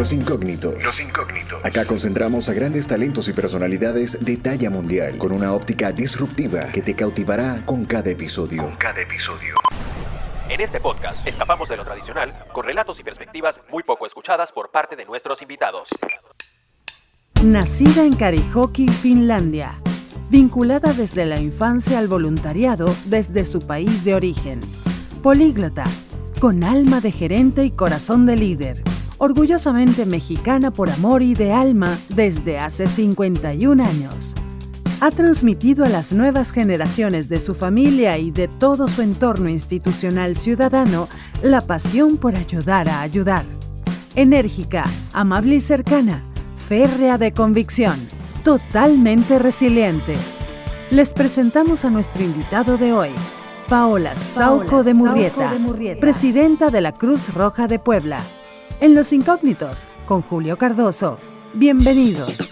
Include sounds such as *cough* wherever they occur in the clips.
Los incógnitos. Los incógnitos. Acá concentramos a grandes talentos y personalidades de talla mundial con una óptica disruptiva que te cautivará con cada episodio. Con cada episodio. En este podcast escapamos de lo tradicional con relatos y perspectivas muy poco escuchadas por parte de nuestros invitados. Nacida en Karijoki, Finlandia, vinculada desde la infancia al voluntariado desde su país de origen. Políglota, con alma de gerente y corazón de líder. Orgullosamente mexicana por amor y de alma desde hace 51 años. Ha transmitido a las nuevas generaciones de su familia y de todo su entorno institucional ciudadano la pasión por ayudar a ayudar. Enérgica, amable y cercana, férrea de convicción, totalmente resiliente. Les presentamos a nuestro invitado de hoy, Paola Sauco de Murrieta, presidenta de la Cruz Roja de Puebla. En Los Incógnitos, con Julio Cardoso. Bienvenidos.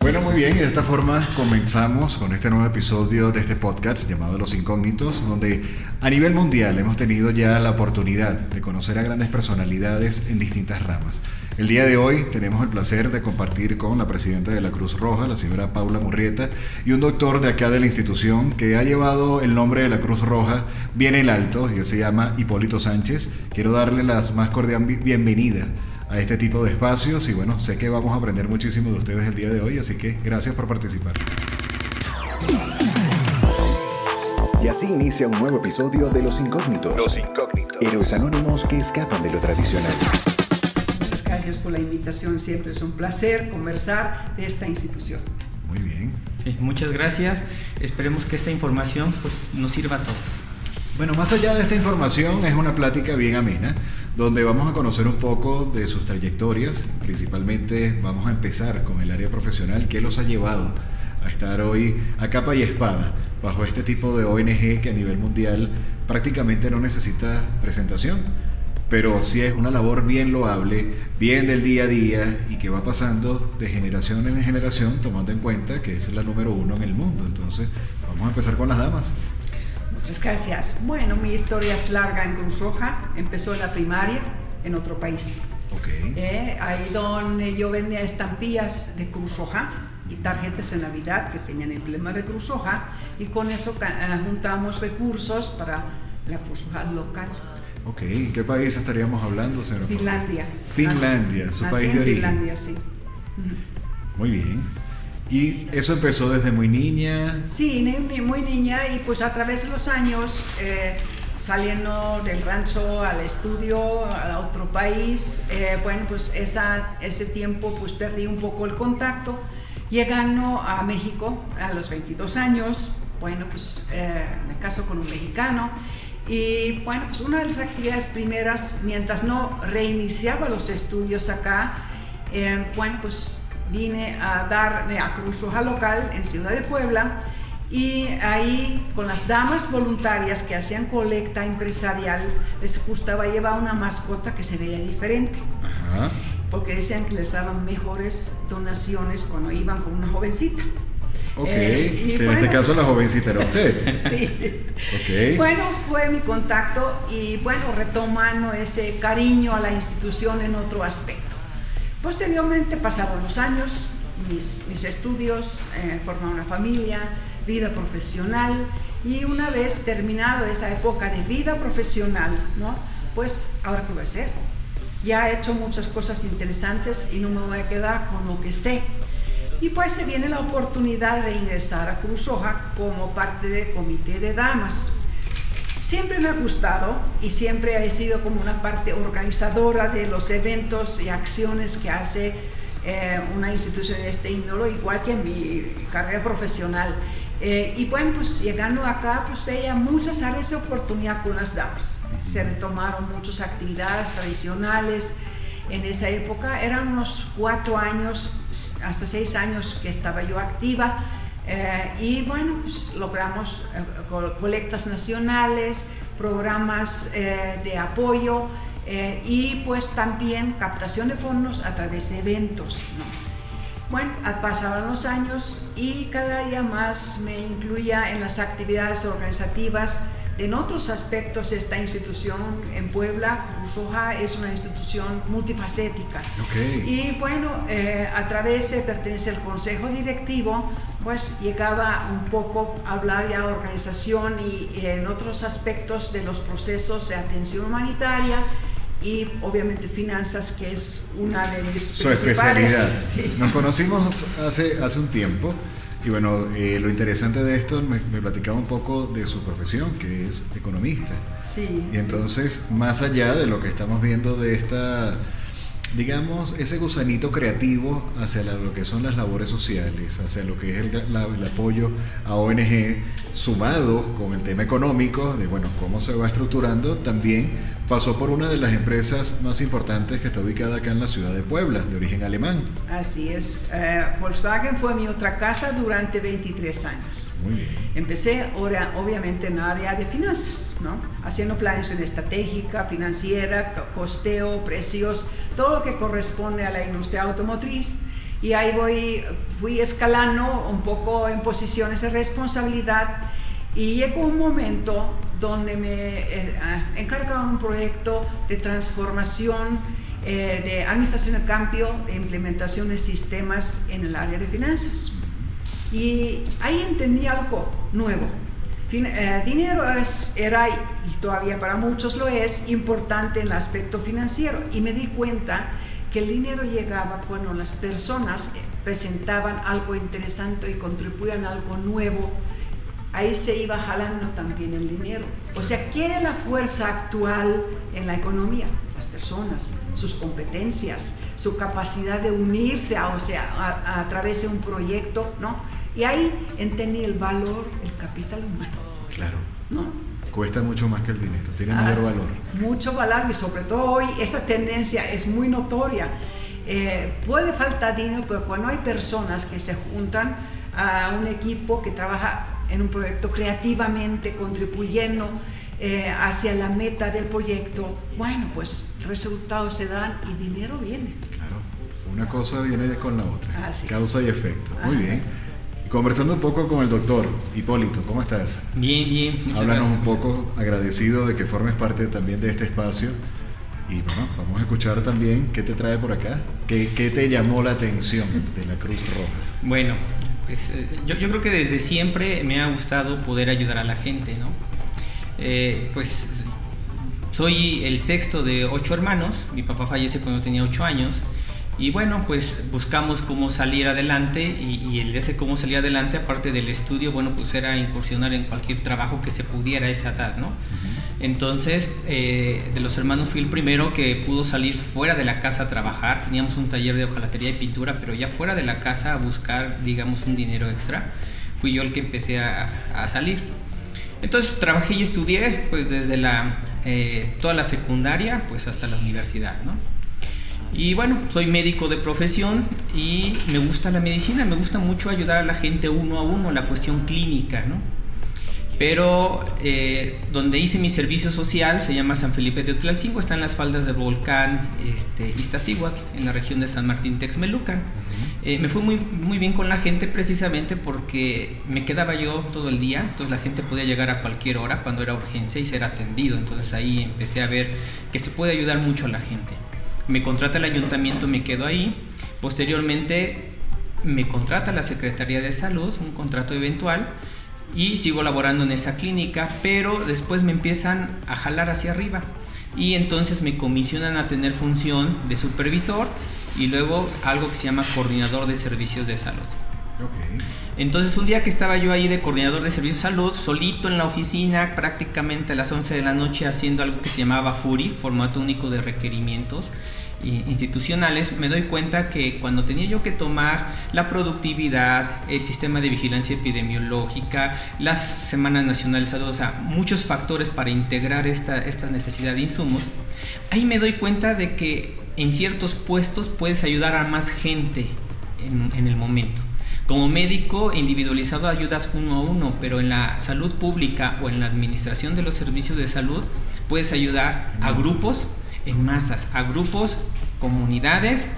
Bueno, muy bien, y de esta forma comenzamos con este nuevo episodio de este podcast llamado Los Incógnitos, donde a nivel mundial hemos tenido ya la oportunidad de conocer a grandes personalidades en distintas ramas. El día de hoy tenemos el placer de compartir con la presidenta de la Cruz Roja, la señora Paula Murrieta, y un doctor de acá de la institución que ha llevado el nombre de la Cruz Roja bien en alto, y él se llama Hipólito Sánchez. Quiero darle las más cordial bienvenida a este tipo de espacios y bueno, sé que vamos a aprender muchísimo de ustedes el día de hoy, así que gracias por participar. Y así inicia un nuevo episodio de Los Incógnitos. Los incógnitos. Héroes anónimos que escapan de lo tradicional. Gracias por la invitación, siempre es un placer conversar de esta institución. Muy bien. Sí, muchas gracias. Esperemos que esta información pues, nos sirva a todos. Bueno, más allá de esta información, es una plática bien amena, donde vamos a conocer un poco de sus trayectorias. Principalmente vamos a empezar con el área profesional que los ha llevado a estar hoy a capa y espada bajo este tipo de ONG que a nivel mundial prácticamente no necesita presentación. Pero sí es una labor bien loable, bien del día a día y que va pasando de generación en generación, tomando en cuenta que es la número uno en el mundo. Entonces, vamos a empezar con las damas. Muchas gracias. Bueno, mi historia es larga en Cruz Roja. Empezó en la primaria en otro país. Ok. Eh, ahí donde yo vendía estampillas de Cruz Roja y tarjetas de Navidad que tenían el emblema de Cruz Roja y con eso eh, juntamos recursos para la Cruz Roja local. Ok, ¿en qué país estaríamos hablando, señor? Finlandia. Finlandia, Nací- su nací país de origen. Finlandia, sí. Muy bien. Y eso empezó desde muy niña. Sí, muy niña y pues a través de los años eh, saliendo del rancho al estudio, a otro país, eh, bueno, pues esa, ese tiempo pues perdí un poco el contacto. Llegando a México a los 22 años, bueno, pues eh, me caso con un mexicano y bueno, pues una de las actividades primeras, mientras no reiniciaba los estudios acá, eh, bueno, pues vine a dar a Cruz Roja local en Ciudad de Puebla y ahí con las damas voluntarias que hacían colecta empresarial les gustaba llevar una mascota que se veía diferente Ajá. porque decían que les daban mejores donaciones cuando iban con una jovencita. Ok. Eh, y en este caso la jovencita era usted. *laughs* Sí. Ok. Bueno, fue mi contacto y bueno, retomando ese cariño a la institución en otro aspecto. Posteriormente pasaron los años, mis, mis estudios, eh, formar una familia, vida profesional y una vez terminado esa época de vida profesional, ¿no? Pues ahora qué voy a hacer? Ya he hecho muchas cosas interesantes y no me voy a quedar con lo que sé. Y pues se viene la oportunidad de ingresar a Cruz Roja como parte del comité de damas. Siempre me ha gustado y siempre he sido como una parte organizadora de los eventos y acciones que hace eh, una institución de este índole, igual que en mi carrera profesional. Eh, y bueno, pues llegando acá, pues veía muchas áreas de oportunidad con las damas. Se retomaron muchas actividades tradicionales. En esa época eran unos cuatro años, hasta seis años que estaba yo activa. Eh, y bueno, pues logramos eh, co- colectas nacionales, programas eh, de apoyo eh, y pues también captación de fondos a través de eventos. ¿no? Bueno, a- pasaban los años y cada día más me incluía en las actividades organizativas En otros aspectos, esta institución en Puebla, Cruz Roja, es una institución multifacética. Ok. Y bueno, eh, a través de pertenece al consejo directivo, pues llegaba un poco a hablar ya de organización y en otros aspectos de los procesos de atención humanitaria y obviamente finanzas, que es una de mis Su principales. especialidad. *laughs* Sí. Nos conocimos hace, hace un tiempo y bueno, eh, lo interesante de esto me, me platicaba un poco de su profesión, que es economista. Sí, Y entonces, más allá de lo que estamos viendo de esta, digamos, ese gusanito creativo hacia la- lo que son las labores sociales, hacia lo que es el, la- el apoyo a ONG, sumado con el tema económico, de bueno, cómo se va estructurando, también pasó por una de las empresas más importantes que está ubicada acá en la ciudad de Puebla, de origen alemán. Así es. Eh, Volkswagen fue mi otra casa durante 23 años. Muy bien. Empecé ahora, obviamente en el área de finanzas, ¿no? haciendo planeación estratégica, financiera, co- costeo, precios, todo lo que corresponde a la industria automotriz. Y ahí voy, fui escalando un poco en posiciones de responsabilidad y llegó un momento donde me eh, ah, encargaron un proyecto de transformación eh, de administración de cambio e implementación de sistemas en el área de finanzas. Y ahí entendí algo nuevo. Eh, dinero es- era, y todavía para muchos lo es, importante en el aspecto financiero. Y me di cuenta que el dinero llegaba cuando las personas eh, presentaban algo interesante y contribuían algo nuevo. Ahí se iba jalando también el dinero. O sea, ¿quién es la fuerza actual en la economía? Las personas, sus competencias, su capacidad de unirse a, o sea, a, a través de un proyecto, ¿no? Y ahí entendí el valor, el capital humano, Claro. ¿no? Cuesta mucho más que el dinero, tiene mayor Ah, sí, valor. Mucho valor y sobre todo hoy esa tendencia es muy notoria. Eh, puede faltar dinero, pero cuando hay personas que se juntan a un equipo que trabaja en un proyecto creativamente, contribuyendo eh, hacia la meta del proyecto, bueno, pues resultados se dan y dinero viene. Claro, una cosa viene con la otra, Así causa es. y efecto. Muy Ajá. bien. Conversando un poco con el doctor Hipólito, ¿cómo estás? Bien, bien. Muchas Háblanos gracias. un poco, agradecido de que formes parte también de este espacio. Y bueno, vamos a escuchar también qué te trae por acá, qué, qué te llamó la atención de la Cruz Roja. Bueno, pues eh, yo, yo creo que desde siempre me ha gustado poder ayudar a la gente, ¿no? Eh, pues soy el sexto de ocho hermanos, mi papá fallece cuando tenía ocho años y bueno, pues buscamos cómo salir adelante y, y el de ese cómo salir adelante, aparte del estudio, bueno, pues era incursionar en cualquier trabajo que se pudiera a esa edad, ¿no? Entonces, eh, de los hermanos fui el primero que pudo salir fuera de la casa a trabajar. Teníamos un taller de hojalatería y pintura, pero ya fuera de la casa a buscar, digamos, un dinero extra. Fui yo el que empecé a, a salir. Entonces trabajé y estudié, pues desde la, eh, toda la secundaria, pues hasta la universidad, ¿no? Y bueno, soy médico de profesión y me gusta la medicina, me gusta mucho ayudar a la gente uno a uno, la cuestión clínica, ¿no? Pero eh, donde hice mi servicio social se llama San Felipe de Otlalcingo, está en las faldas del volcán este, Iztaccíhuatl, en la región de San Martín Texmelucan. Eh, me fue muy, muy bien con la gente precisamente porque me quedaba yo todo el día, entonces la gente podía llegar a cualquier hora cuando era urgencia y ser atendido. Entonces ahí empecé a ver que se puede ayudar mucho a la gente. Me contrata el ayuntamiento, me quedo ahí. Posteriormente me contrata la Secretaría de Salud, un contrato eventual, y sigo laborando en esa clínica, pero después me empiezan a jalar hacia arriba. Y entonces me comisionan a tener función de supervisor y luego algo que se llama coordinador de servicios de salud. Entonces un día que estaba yo ahí de coordinador de servicios de salud, solito en la oficina, prácticamente a las 11 de la noche haciendo algo que se llamaba FURI, formato único de requerimientos i- institucionales, me doy cuenta que cuando tenía yo que tomar la productividad, el sistema de vigilancia epidemiológica, las semanas nacionales de salud, o sea, muchos factores para integrar esta, necesidad de insumos, ahí me doy cuenta de que en ciertos puestos puedes ayudar a más gente en, en el momento. Como médico individualizado ayudas uno a uno, pero en la salud pública o en la administración de los servicios de salud puedes ayudar a grupos en masas, a grupos, comunidades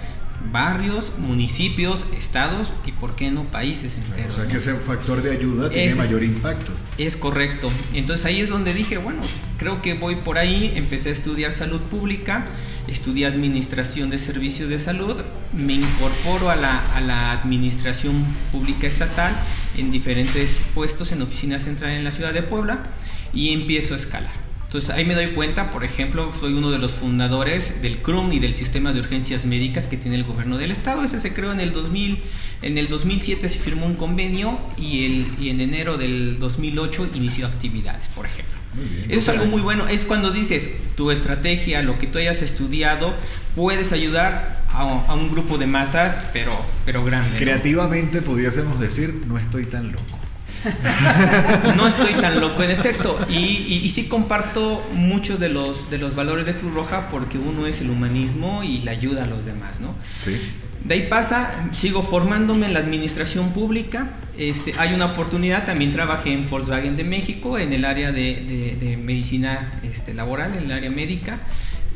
barrios, municipios, estados y, por qué no, países enteros. O sea que ese factor de ayuda tiene mayor impacto. Es correcto. Entonces ahí es donde dije, bueno, creo que voy por ahí, empecé a estudiar salud pública, estudié administración de servicios de salud, me incorporo a la, a la administración pública estatal en diferentes puestos en oficina central en la ciudad de Puebla y empiezo a escalar. Entonces ahí me doy cuenta, por ejemplo, soy uno de los fundadores del CRUM y del sistema de urgencias médicas que tiene el gobierno del estado. Ese se creó en el 2000, en el 2007 se firmó un convenio y, el, y en enero del 2008 inició actividades, por ejemplo. Muy bien. Eso es algo muy bueno, es cuando dices tu estrategia, lo que tú hayas estudiado, puedes ayudar a, a un grupo de masas, pero, pero grande. ¿no? Creativamente pudiésemos decir, no estoy tan loco. *laughs* no estoy tan loco en efecto y, y, y sí comparto muchos de los, de los valores de Cruz Roja porque uno es el humanismo y la ayuda a los demás, ¿no? Sí. De ahí pasa, sigo formándome en la administración pública. Este, hay una oportunidad, también trabajé en Volkswagen de México, en el área de, de- de medicina este, laboral, en el área médica.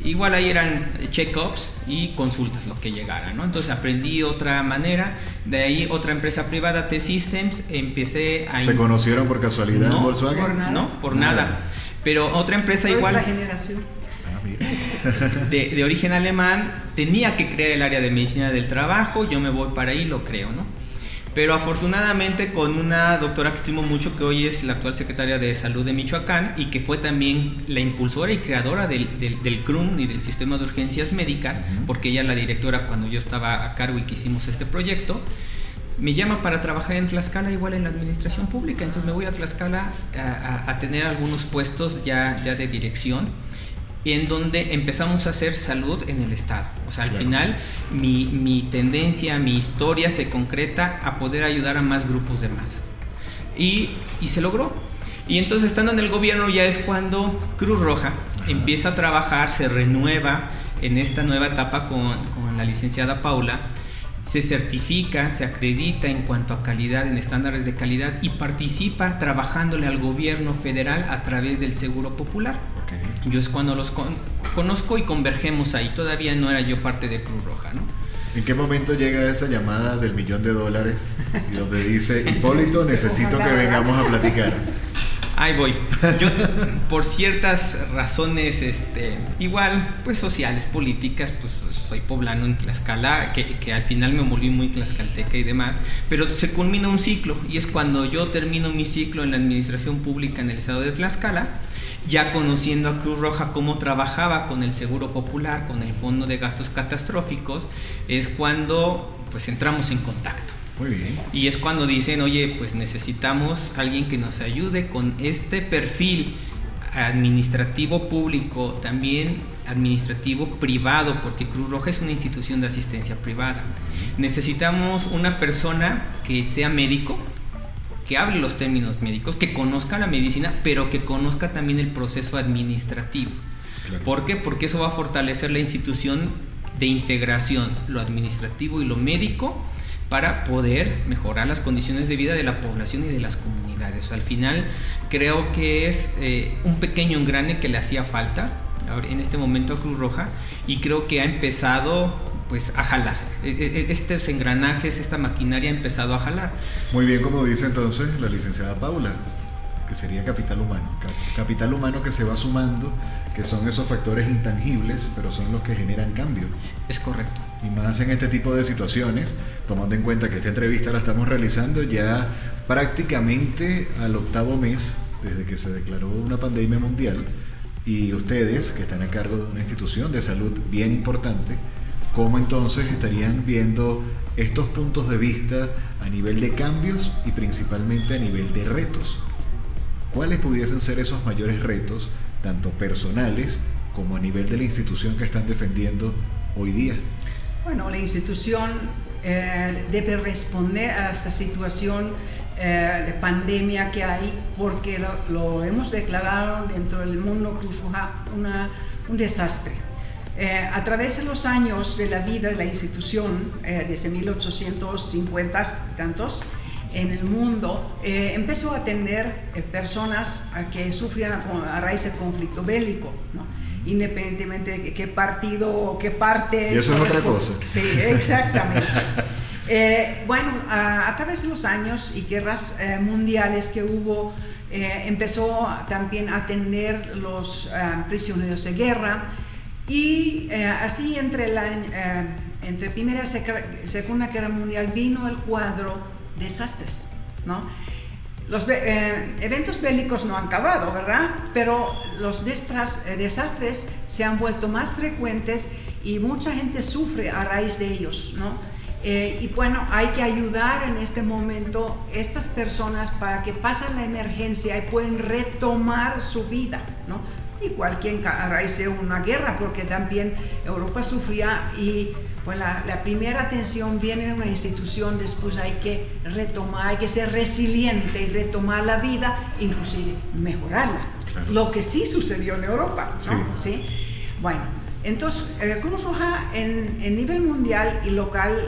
Igual ahí eran check-ups y consultas, lo que llegara, ¿no? Entonces aprendí otra manera. De ahí otra empresa privada, T-Systems, empecé a... ¿Se conocieron por casualidad en Volkswagen? por nada. No, por Nada. nada. Pero otra empresa Soy igual otra generación. Ah, mira. *laughs* de, de origen alemán tenía que crear el área de medicina del trabajo, yo me voy para ahí, lo creo, ¿no? Pero afortunadamente con una doctora que estimo mucho, que hoy es la actual secretaria de Salud de Michoacán y que fue también la impulsora y creadora del, del, del CRUM y del sistema de urgencias médicas, porque ella la directora cuando yo estaba a cargo y que hicimos este proyecto, me llama para trabajar en Tlaxcala igual en la administración pública, entonces me voy a Tlaxcala a, a- a tener algunos puestos ya, ya de dirección en donde empezamos a hacer salud en el Estado. O sea, al Claro. final mi, mi tendencia, mi historia se concreta a poder ayudar a más grupos de masas. Y, y se logró. Y entonces estando en el gobierno ya es cuando Cruz Roja empieza a trabajar, se renueva en esta nueva etapa con, con la licenciada Paula, se certifica, se acredita en cuanto a calidad, en estándares de calidad y participa trabajándole al gobierno federal a través del Seguro Popular. Yo es cuando los con- conozco y convergemos ahí. Todavía no era yo parte de Cruz Roja, ¿no? ¿En qué momento llega esa llamada del millón de dólares *laughs* y donde dice, Hipólito, necesito que vengamos a platicar? *laughs* Ahí voy. Yo, por ciertas razones, este, igual, pues sociales, políticas, pues soy poblano en Tlaxcala, que, que al final me volví muy tlaxcalteca y demás, pero se culmina un ciclo y es cuando yo termino mi ciclo en la administración pública en el estado de Tlaxcala, ya conociendo a Cruz Roja cómo trabajaba con el Seguro Popular, con el Fondo de Gastos Catastróficos, es cuando pues entramos en contacto. Muy bien. Y es cuando dicen, oye, pues necesitamos alguien que nos ayude con este perfil administrativo público, también administrativo privado, porque Cruz Roja es una institución de asistencia privada. Necesitamos una persona que sea médico, que hable los términos médicos, que conozca la medicina, pero que conozca también el proceso administrativo. Claro. ¿Por qué? Porque eso va a fortalecer la institución de integración, lo administrativo y lo médico, para poder mejorar las condiciones de vida de la población y de las comunidades. Al final creo que es eh, un pequeño engrane que le hacía falta en este momento a Cruz Roja y creo que ha empezado pues a jalar. E- e- Estos engranajes, esta maquinaria ha empezado a jalar. Muy bien, como dice entonces la licenciada Paula, que sería capital humano. Cap- Capital humano que se va sumando, que son esos factores intangibles, pero son los que generan cambio. Es correcto. Y más en este tipo de situaciones, tomando en cuenta que esta entrevista la estamos realizando ya prácticamente al octavo mes desde que se declaró una pandemia mundial y ustedes que están a cargo de una institución de salud bien importante, ¿cómo entonces estarían viendo estos puntos de vista a nivel de cambios y principalmente a nivel de retos? ¿Cuáles pudiesen ser esos mayores retos, tanto personales como a nivel de la institución que están defendiendo hoy día? Bueno, la institución eh, debe responder a esta situación eh, de pandemia que hay porque lo, lo hemos declarado dentro del mundo Cruz un desastre. Eh, a través de los años de la vida de la institución, eh, desde 1850 y tantos, en el mundo, eh, empezó a atender eh, personas que sufrían a, a raíz del conflicto bélico. ¿no? Independientemente de qué partido o qué parte. Y eso es otra cosa. Sí, exactamente. *laughs* Eh, bueno, a, través de los años y guerras eh, mundiales que hubo, eh, empezó también a atender los prisioneros de guerra y así entre la entre Primera y Segunda Guerra Mundial vino el cuadro desastres, ¿no? Los eventos bélicos no han acabado, ¿verdad? Pero los desastres se han vuelto más frecuentes y mucha gente sufre a raíz de ellos, ¿no? Eh, y bueno, hay que ayudar en este momento estas personas para que pasen la emergencia y pueden retomar su vida, ¿no? Igual que a raíz de una guerra, porque también Europa sufría y pues la, primera atención viene en una institución, después hay que retomar, hay que ser resiliente y retomar la vida, inclusive mejorarla. Lo que sí sucedió en Europa, ¿no? ¿Sí? Bueno, entonces, eh, Cruz Roja en, en nivel mundial y local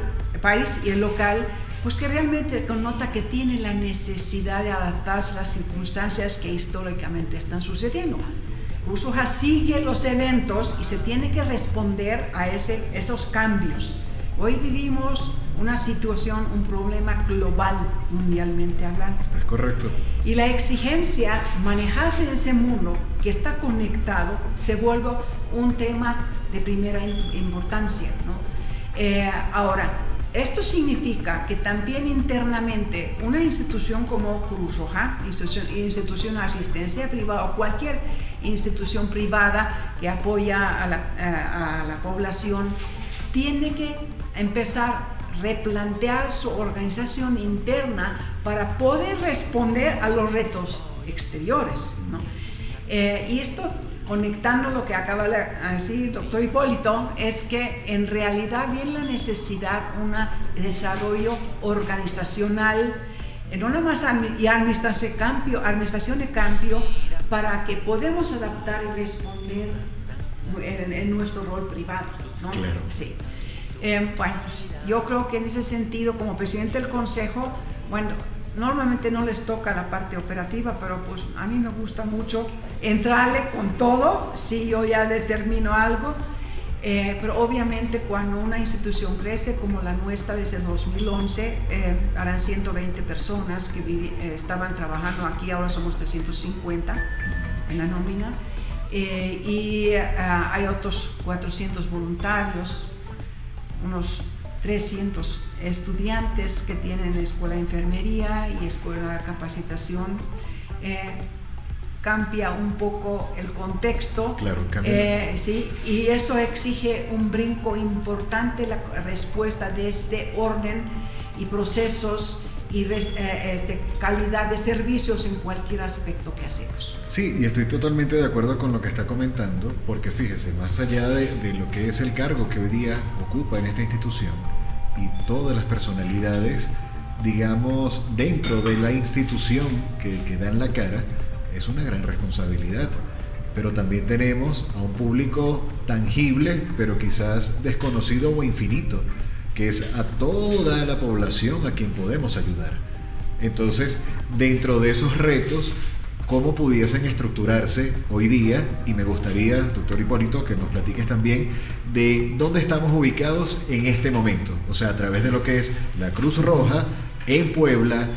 país y el local, pues que realmente connota que tiene la necesidad de adaptarse a las circunstancias que históricamente están sucediendo. Usuja sigue los eventos y se tiene que responder a ese, esos cambios. Hoy vivimos una situación, un problema global, mundialmente hablando. Es correcto. Y la exigencia, manejarse en ese mundo que está conectado, se vuelve un tema de primera importancia. ¿no? Eh, ahora, esto significa que también internamente una institución como Cruz Roja, institución, de asistencia privada o cualquier institución privada que apoya a la, población, tiene que empezar a replantear su organización interna para poder responder a los retos exteriores. Eh, y esto conectando lo que acaba de decir el doctor Hipólito, es que en realidad viene la necesidad un desarrollo organizacional, no nada y administración de cambio, administración de cambio para que podamos adaptar y responder en, nuestro rol privado. ¿no? Claro. Sí. Eh, bueno, pues, yo creo que en ese sentido, como presidente del Consejo, bueno, Normalmente no les toca la parte operativa, pero pues a mí me gusta mucho entrarle con todo si yo ya determino algo. Eh, pero obviamente cuando una institución crece como la nuestra desde 2011, eh, harán 120 personas que eh, estaban trabajando aquí, ahora somos 350 en la nómina, y hay otros 400 voluntarios, unos 300 estudiantes que tienen escuela de enfermería y escuela de capacitación. Cambia un poco el contexto. Claro, eh, sí, y eso exige un brinco importante, la respuesta de este orden y procesos y eh, este, calidad de servicios en cualquier aspecto que hacemos. Sí, y estoy totalmente de acuerdo con lo que está comentando, porque fíjese, más allá de, de lo que es el cargo que hoy día ocupa en esta institución, y todas las personalidades, digamos, dentro de la institución que, que dan la cara, es una gran responsabilidad. Pero también tenemos a un público tangible, pero quizás desconocido o infinito, que es a toda la población a quien podemos ayudar. Entonces, dentro de esos retos, cómo pudiesen estructurarse hoy día y me gustaría, doctor Hipólito, que nos platiques también de dónde estamos ubicados en este momento, o sea, a través de lo que es la Cruz Roja en Puebla,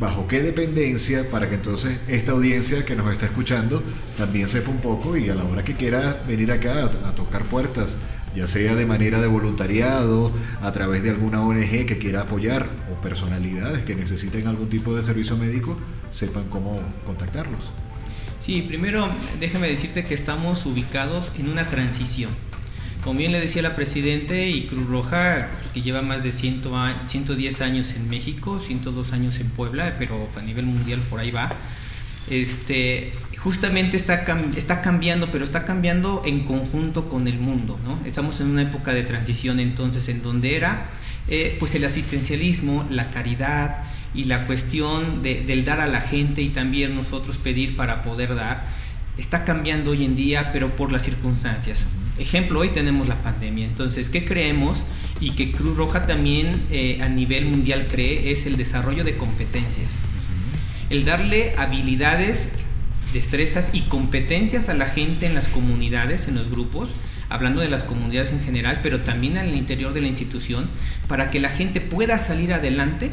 bajo qué dependencia, para que entonces esta audiencia que nos está escuchando también sepa un poco y a la hora que quiera venir acá a, tocar puertas, ya sea de manera de voluntariado, a través de alguna ONG que quiera apoyar o personalidades que necesiten algún tipo de servicio médico, sepan cómo contactarlos. Sí, primero déjame decirte que estamos ubicados en una transición. Como bien le decía la Presidente y Cruz Roja, pues, que lleva más de 100, 110 años en México, 102 años en Puebla, pero a nivel mundial por ahí va. Este, justamente está, está cambiando, pero está cambiando en conjunto con el mundo. Estamos en una época de transición entonces en donde era eh, pues el asistencialismo, la caridad, y la cuestión del dar a la gente y también nosotros pedir para poder dar está cambiando hoy en día, pero por las circunstancias. Ejemplo, hoy tenemos la pandemia. Entonces, ¿qué creemos? Y que Cruz Roja también eh, a nivel mundial cree es el desarrollo de competencias. El darle habilidades destrezas y competencias a la gente en las comunidades, en los grupos, hablando de las comunidades en general, pero también al interior de la institución, para que la gente pueda salir adelante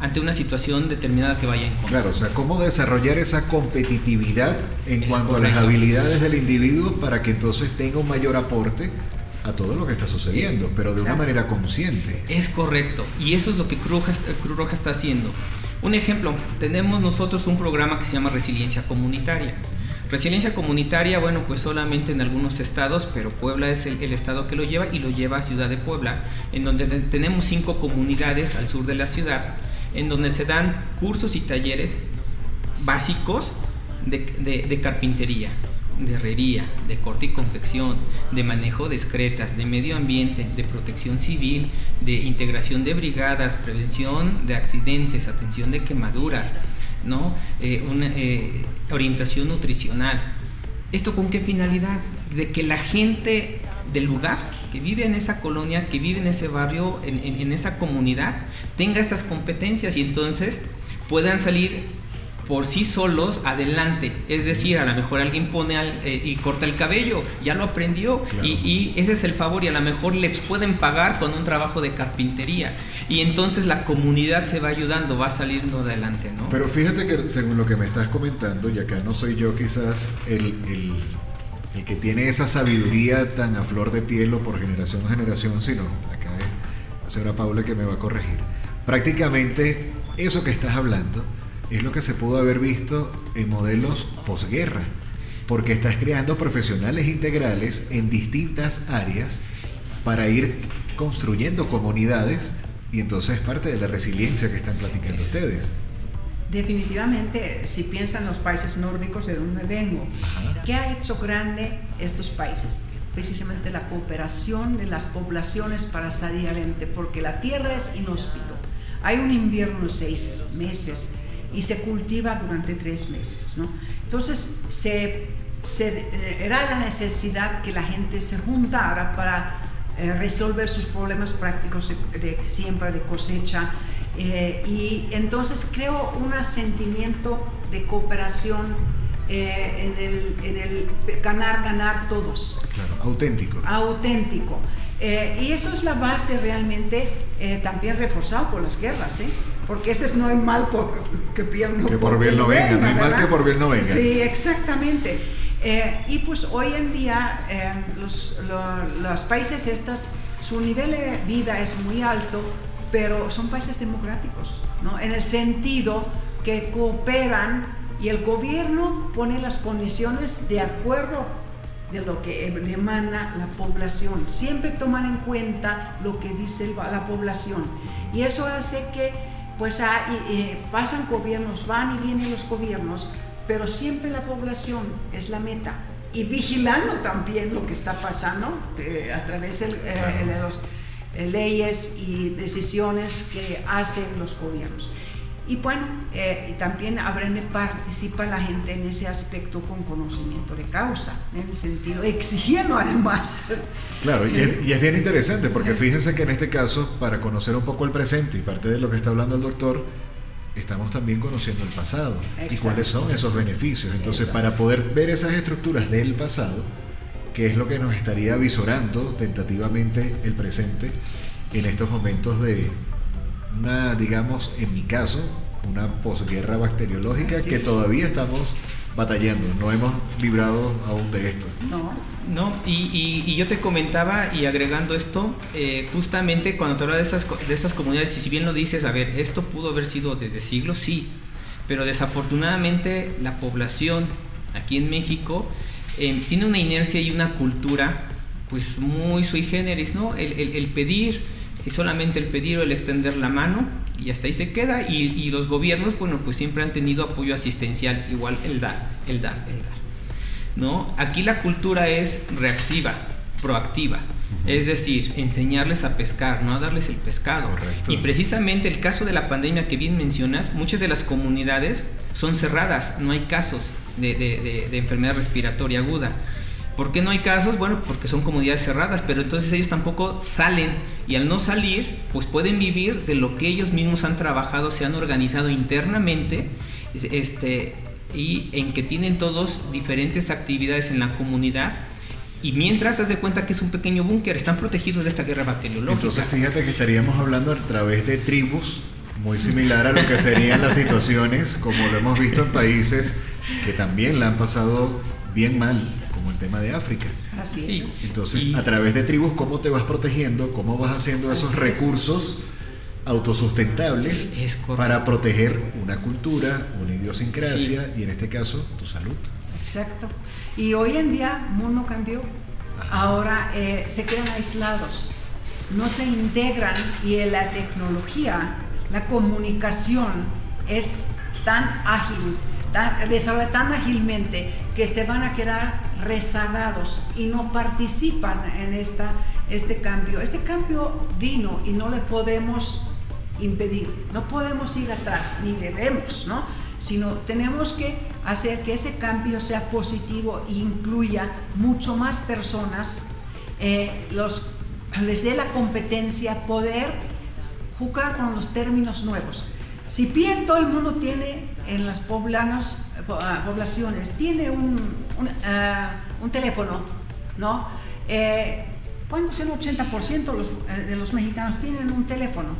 ante una situación determinada que vaya en contra. Claro, o sea, cómo desarrollar esa competitividad en Es cuanto a las habilidades del individuo para que entonces tenga un mayor aporte a todo lo que está sucediendo, pero de una manera consciente. Es correcto, y eso es lo que Cruz Roja, Cruz Roja está haciendo. Un ejemplo, tenemos nosotros un programa que se llama Resiliencia Comunitaria. Resiliencia comunitaria, bueno, pues solamente en algunos estados, pero Puebla es el, el estado que lo lleva y lo lleva a Ciudad de Puebla, en donde te- tenemos cinco comunidades al sur de la ciudad, en donde se dan cursos y talleres básicos de, carpintería, de herrería, de corte y confección, de manejo de excretas, de medio ambiente, de protección civil, de integración de brigadas, prevención de accidentes, atención de quemaduras, ¿no? Eh, una, eh, orientación nutricional. ¿Esto con qué finalidad? De que la gente del lugar, que vive en esa colonia, que vive en ese barrio, en, en- en esa comunidad, tenga estas competencias y entonces puedan salir por sí solos adelante. Es decir, a lo mejor alguien pone al- eh, y corta el cabello, ya lo aprendió Claro. y, y ese es el favor y a lo mejor les pueden pagar con un trabajo de carpintería y entonces la comunidad se va ayudando, va saliendo adelante, ¿no? Pero fíjate que según lo que me estás comentando, y acá no soy yo quizás el, el- el que tiene esa sabiduría tan a flor de piel o por generación a generación, sino acá es la señora Paula que me va a corregir. Prácticamente eso que estás hablando es lo que se pudo haber visto en modelos posguerra, porque estás creando profesionales integrales en distintas áreas para ir construyendo comunidades y entonces es parte de la resiliencia que están platicando ustedes. Definitivamente, si piensan los países nórdicos de donde vengo, ¿qué ha hecho grande estos países? Precisamente la cooperación de las poblaciones para salir adelante, porque la tierra es inhóspito. Hay un invierno de seis meses y se cultiva durante tres meses, ¿no? Entonces, se, se- eh, era la necesidad que la gente se juntara para eh, resolver sus problemas prácticos de, de siembra, de cosecha. Eh, y entonces creo un sentimiento de cooperación eh, en, el, en el ganar, ganar todos Claro, auténtico. auténtico. Eh, y eso es la base realmente eh, también reforzado por las guerras, ¿eh? porque ese es no hay mal por, que, bien no, Que por bien no venga, no hay mal que por bien no venga. Sí, exactamente. Eh, y pues hoy en día los, lo- los países estas, su nivel de vida es muy alto, pero son países democráticos, ¿no? en el sentido que cooperan y el gobierno pone las condiciones de acuerdo de lo que demanda la población. Siempre toman en cuenta lo que dice la población. Y eso hace que pues ah, pasan gobiernos, van y vienen los gobiernos, pero siempre la población es la meta. Y vigilando también lo que está pasando eh, a través del, eh, de las leyes y decisiones que hacen los gobiernos. Y bueno, eh, y también aprende, participa la gente en ese aspecto con conocimiento de causa, en el sentido exigiendo además. Claro, y es, y es bien interesante porque fíjense que en este caso, para conocer un poco el presente y parte de lo que está hablando el doctor, estamos también conociendo el pasado y Exacto. cuáles son esos beneficios. Entonces, Exacto. para poder ver esas estructuras del pasado, que es lo que nos estaría visorando tentativamente el presente en estos momentos de una, digamos, en mi caso, una posguerra bacteriológica Sí. que todavía estamos batallando, no hemos librado aún de esto. No, No, y, y- y yo te comentaba y agregando esto, eh, justamente cuando te habla de esas, co- de estas comunidades, y si bien lo dices, a ver, esto pudo haber sido desde siglos, sí, pero desafortunadamente la población aquí en México eh, tiene una inercia y una cultura pues muy sui generis, ¿no? El, el- el pedir, solamente el pedir o el extender la mano y hasta ahí se queda y, y los gobiernos, bueno, pues siempre han tenido apoyo asistencial, igual el dar, el dar, el dar. ¿no? Aquí la cultura es reactiva, proactiva. Es decir, enseñarles a pescar, no a darles el pescado. Correcto. Y precisamente el caso de la pandemia que bien mencionas, muchas de las comunidades son cerradas, no hay casos de, enfermedad respiratoria aguda. ¿Por qué no hay casos? Bueno, porque son comunidades cerradas, pero entonces ellos tampoco salen y al no salir, pues pueden vivir de lo que ellos mismos han trabajado, se han organizado internamente, es- este, y en que tienen todos diferentes actividades en la comunidad y mientras haz de cuenta que es un pequeño búnker, están protegidos de esta guerra bacteriológica. Entonces fíjate que estaríamos hablando a través de tribus, muy similar a lo que serían las situaciones como lo hemos visto en países que también la han pasado bien mal, como el tema de África. Así Sí. es. Entonces, Y- a través de tribus, ¿cómo te vas protegiendo? ¿Cómo vas haciendo esos Así es. recursos autosustentables Sí, es para proteger una cultura, una idiosincrasia y en este caso tu salud? Exacto. Y hoy en día el mundo cambió. Ahora eh, se quedan aislados, no se integran y en la tecnología, la comunicación es tan ágil, tan, desarrolla tan ágilmente que se van a quedar rezagados y no participan en esta, este cambio. Este cambio vino y no le podemos impedir. No podemos ir atrás, ni debemos, ¿no? Sino tenemos que hacer que ese cambio sea positivo e incluya mucho más personas, eh, los, les dé la competencia poder jugar con los términos nuevos. Si bien todo el mundo tiene en las poblanos, eh, ah, poblaciones, tiene un, un, ah, un teléfono, ¿no? Eh, ¿Cuántos? El 80% los, eh, de los mexicanos tienen un teléfono.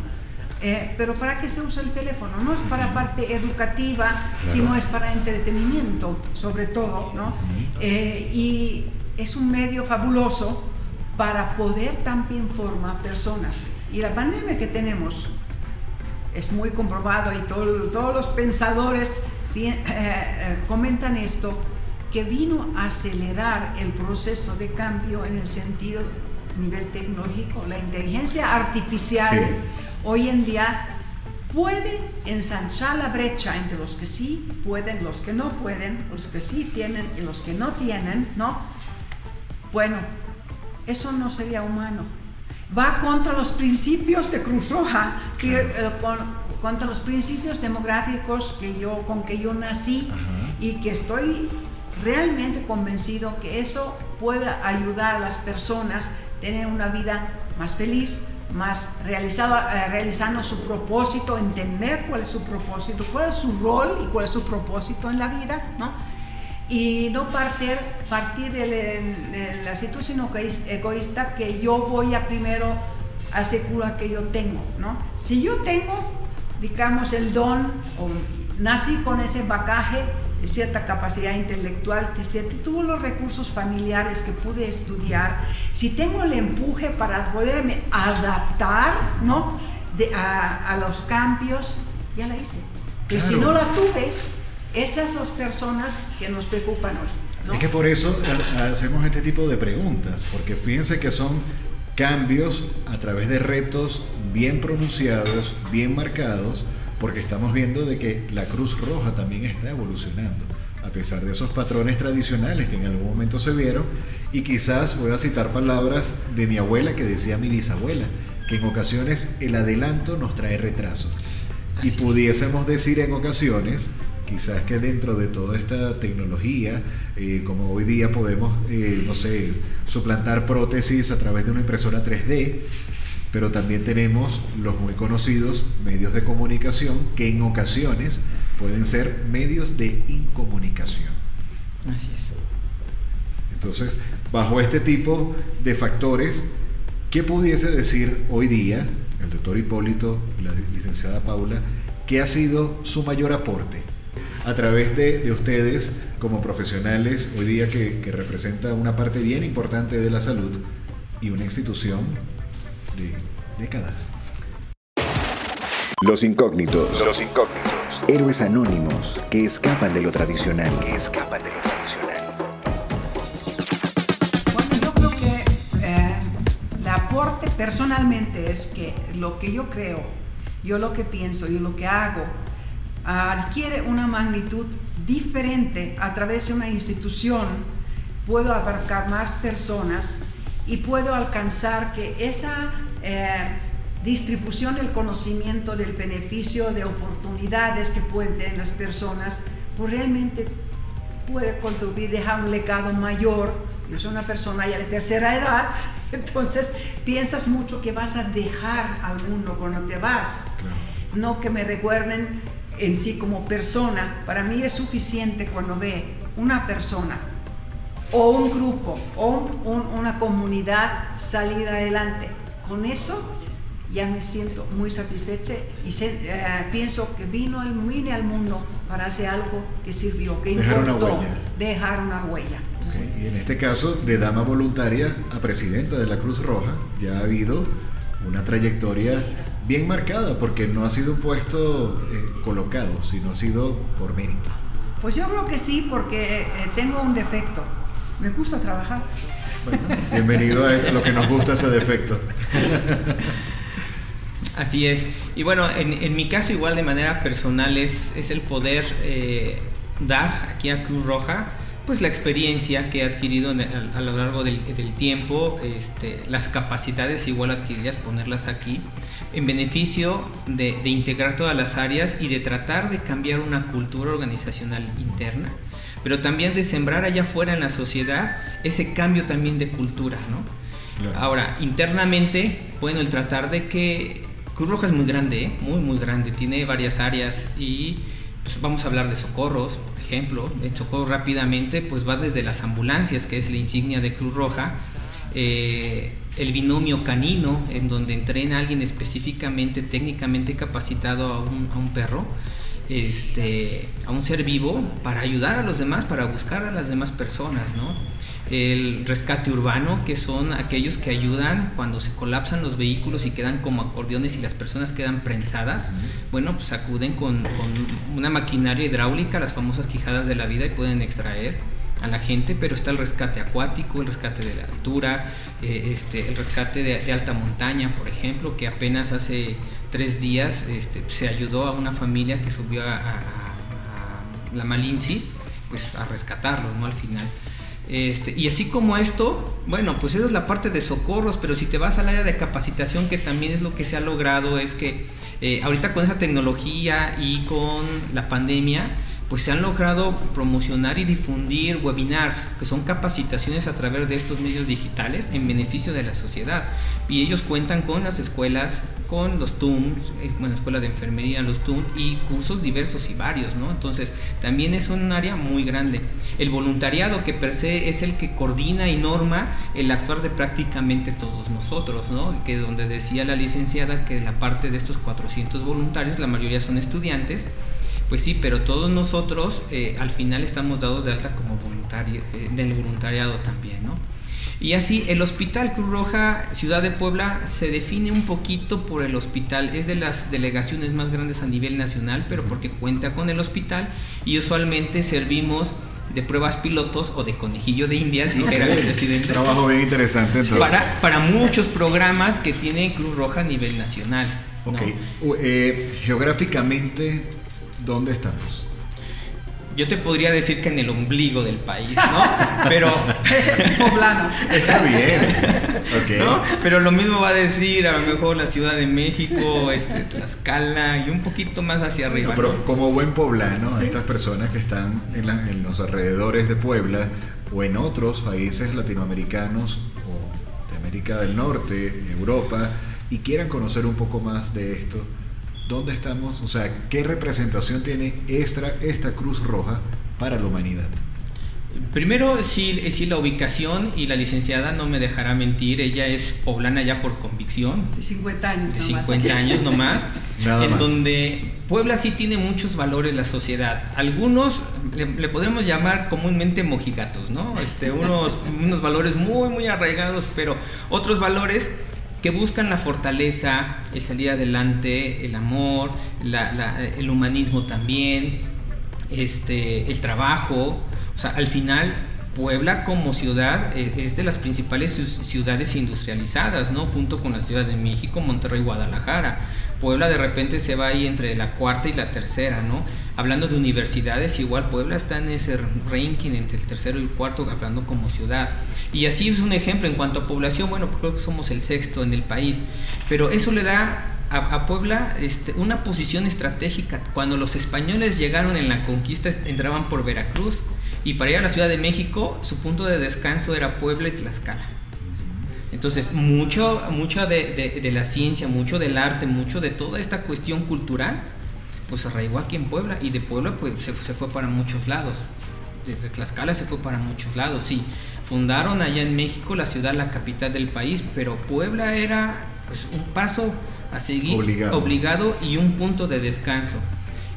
Eh, pero ¿para qué se usa el teléfono? No es para parte educativa, sino es para entretenimiento, sobre todo, ¿no? Eh, y es un medio fabuloso para poder también formar personas. Y la pandemia que tenemos es muy comprobado y todo- todos los pensadores eh, eh, comentan esto, que vino a acelerar el proceso de cambio en el sentido nivel tecnológico. La inteligencia artificial Sí. hoy en día puede ensanchar la brecha entre los que sí pueden, los que no pueden, los que sí tienen y los que no tienen, ¿no? Bueno, eso no sería humano. Va contra los principios de Cruz Roja, que, eh, con- contra los principios democráticos que yo, con que yo nací Ajá. y que estoy realmente convencido que eso puede ayudar a las personas a tener una vida más feliz, más realizada, eh, realizando su propósito, entender cuál es su propósito, cuál es su rol y cuál es su propósito en la vida, ¿no? Y no partir, partir de, la- de la situación egoís- egoísta que yo voy a primero asegurar que yo tengo, ¿no? Si yo tengo, digamos, el don, o nací con ese bagaje de cierta capacidad intelectual, de cierto, tuve los recursos familiares que pude estudiar, si tengo el empuje para poderme adaptar, ¿no? De- a, a los cambios, ya la hice. Pero si Claro. no la tuve, esas son las personas que nos preocupan hoy. ¿no? Es que por eso ha- hacemos este tipo de preguntas, porque fíjense que son cambios a través de retos bien pronunciados, bien marcados, porque estamos viendo de que la Cruz Roja también está evolucionando, a pesar de esos patrones tradicionales que en algún momento se vieron, y quizás voy a citar palabras de mi abuela que decía mi bisabuela, que en ocasiones el adelanto nos trae retraso. Y pudiésemos decir en ocasiones, quizás que dentro de toda esta tecnología, eh, como hoy día podemos, eh, no sé, suplantar prótesis a través de una impresora 3D, pero también tenemos los muy conocidos medios de comunicación que en ocasiones pueden ser medios de incomunicación. Así es. Entonces, bajo este tipo de factores, ¿qué pudiese decir hoy día el doctor Hipólito y la licenciada Paula que ha sido su mayor aporte a través de, de ustedes como profesionales hoy día que, que representa una parte bien importante de la salud y una institución de décadas? Los incógnitos. Los incógnitos. Héroes anónimos que escapan de lo tradicional. Que escapan de lo tradicional. Bueno, yo creo que eh, el aporte personalmente es que lo que yo creo, yo lo que pienso, yo lo que hago, adquiere una magnitud diferente a través de una institución. Puedo abarcar más personas y puedo alcanzar que esa eh, distribución del conocimiento, del beneficio, de oportunidades que pueden tener las personas, pues realmente puede contribuir, dejar un legado mayor. Yo soy una persona ya de tercera edad, *laughs* entonces piensas mucho que vas a dejar al mundo cuando te vas. No que me recuerden en sí como persona, para mí es suficiente cuando ve una persona o un grupo o un- una comunidad salir adelante. Con eso ya me siento muy satisfecha y se- eh, pienso que vino el, vine al mundo para hacer algo que sirvió, que Dejar una huella. dejar una huella. Entonces, Y en este caso, de dama voluntaria a presidenta de la Cruz Roja, ya ha habido una trayectoria bien marcada, porque no ha sido un puesto eh, colocado, sino ha sido por mérito. Pues yo creo que sí, porque eh, tengo un defecto. Me gusta trabajar. Bueno, bienvenido a lo que nos gusta ese defecto. *laughs* Así es. Y bueno, en, en mi caso igual de manera personal es, es el poder eh, dar aquí a Cruz Roja pues la experiencia que he adquirido en a, a lo largo del, del tiempo, este, las capacidades igual adquiridas, ponerlas aquí, en beneficio de, de integrar todas las áreas y de tratar de cambiar una cultura organizacional interna, pero también de sembrar allá afuera en la sociedad ese cambio también de cultura, ¿no? Claro. Ahora, internamente, bueno, el tratar de que Cruz Roja es muy grande, ¿eh? muy, muy grande, tiene varias áreas y pues, vamos a hablar de socorros, por ejemplo. En socorros rápidamente, pues va desde las ambulancias, que es la insignia de Cruz Roja, eh, el binomio canino, en donde entrena a alguien específicamente, técnicamente capacitado a un, a un perro, este, a un ser vivo, para ayudar a los demás, para buscar a las demás personas, ¿no? El rescate urbano, que son aquellos que ayudan cuando se colapsan los vehículos y quedan como acordeones y las personas quedan prensadas. Bueno, pues acuden con, con una maquinaria hidráulica, las famosas quijadas de la vida, y pueden extraer a la gente, pero está el rescate acuático, el rescate de la altura, eh, este, el rescate de, de alta montaña, por ejemplo, que apenas hace tres días este, se ayudó a una familia que subió a, a- a- la Malinci, pues a rescatarlos, ¿no? Al final. Este, y así como esto, bueno, pues eso es la parte de socorros, pero si te vas al área de capacitación, que también es lo que se ha logrado, es que eh, ahorita con esa tecnología y con la pandemia, pues se han logrado promocionar y difundir webinars, que son capacitaciones a través de estos medios digitales en beneficio de la sociedad. Y ellos cuentan con las escuelas, con los TUMS, eh, bueno, escuela de enfermería, los TUM y cursos diversos y varios, ¿no? Entonces, también es un área muy grande. El voluntariado, que per se es el que coordina y norma el actuar de prácticamente todos nosotros, ¿no? Que donde decía la licenciada que la parte de estos 400 voluntarios, la mayoría son estudiantes, pues sí, pero todos nosotros eh, al final estamos dados de alta como voluntario, eh, del voluntariado también, ¿no? Y así, el Hospital Cruz Roja Ciudad de Puebla se define un poquito por el hospital. Es de las delegaciones más grandes a nivel nacional, pero porque cuenta con el hospital y usualmente servimos de pruebas pilotos o de conejillo de indias, dijera el presidente. Trabajo bien interesante entonces. Para, para muchos programas que tiene Cruz Roja a nivel nacional. Ok, eh, geográficamente, ¿dónde estamos? Yo te podría decir que en el ombligo del país, ¿no? *laughs* Pero, Es poblano. Está bien. Ok. ¿no? Pero lo mismo va a decir a lo mejor la Ciudad de México, este, Tlaxcala y un poquito más hacia No, arriba. pero ¿no? como buen poblano, a estas personas que están en, la- en los alrededores de Puebla o en otros países latinoamericanos o de América del Norte, Europa, y quieran conocer un poco más de esto, ¿dónde estamos? O sea, ¿qué representación tiene esta, esta Cruz Roja para la humanidad? Primero, sí, sí, la ubicación y la licenciada no me dejará mentir, ella es poblana ya por convicción, Hace 50 años. de nomás 50 aquí. años nomás, *laughs* Nada en más. donde Puebla sí tiene muchos valores la sociedad. Algunos le, le podemos llamar comúnmente mojigatos, ¿no? Este, unos, unos valores muy, muy arraigados, pero otros valores que buscan la fortaleza, el salir adelante, el amor, el humanismo también, este, el trabajo. O sea, al final Puebla como ciudad es, de las principales ciu- ciudades industrializadas, ¿no? Junto con la Ciudad de México, Monterrey, Guadalajara. Puebla de repente se va ahí entre la cuarta y la tercera, ¿no? Hablando de universidades, igual Puebla está en ese ranking entre el tercero y el cuarto, hablando como ciudad. Y así es un ejemplo en cuanto a población, bueno, creo que somos el sexto en el país, pero eso le da a, Puebla este, una posición estratégica. Cuando los españoles llegaron en la conquista, entraban por Veracruz y para ir a la Ciudad de México, su punto de descanso era Puebla y Tlaxcala. Entonces, mucho, mucho de, de- de la ciencia, mucho del arte, mucho de toda esta cuestión cultural, pues arraigó aquí en Puebla y de Puebla pues se, se fue para muchos lados. De, de Tlaxcala se fue para muchos lados, sí. Fundaron allá en México la ciudad, la capital del país, pero Puebla era pues un paso a seguir Obligado. obligado y un punto de descanso.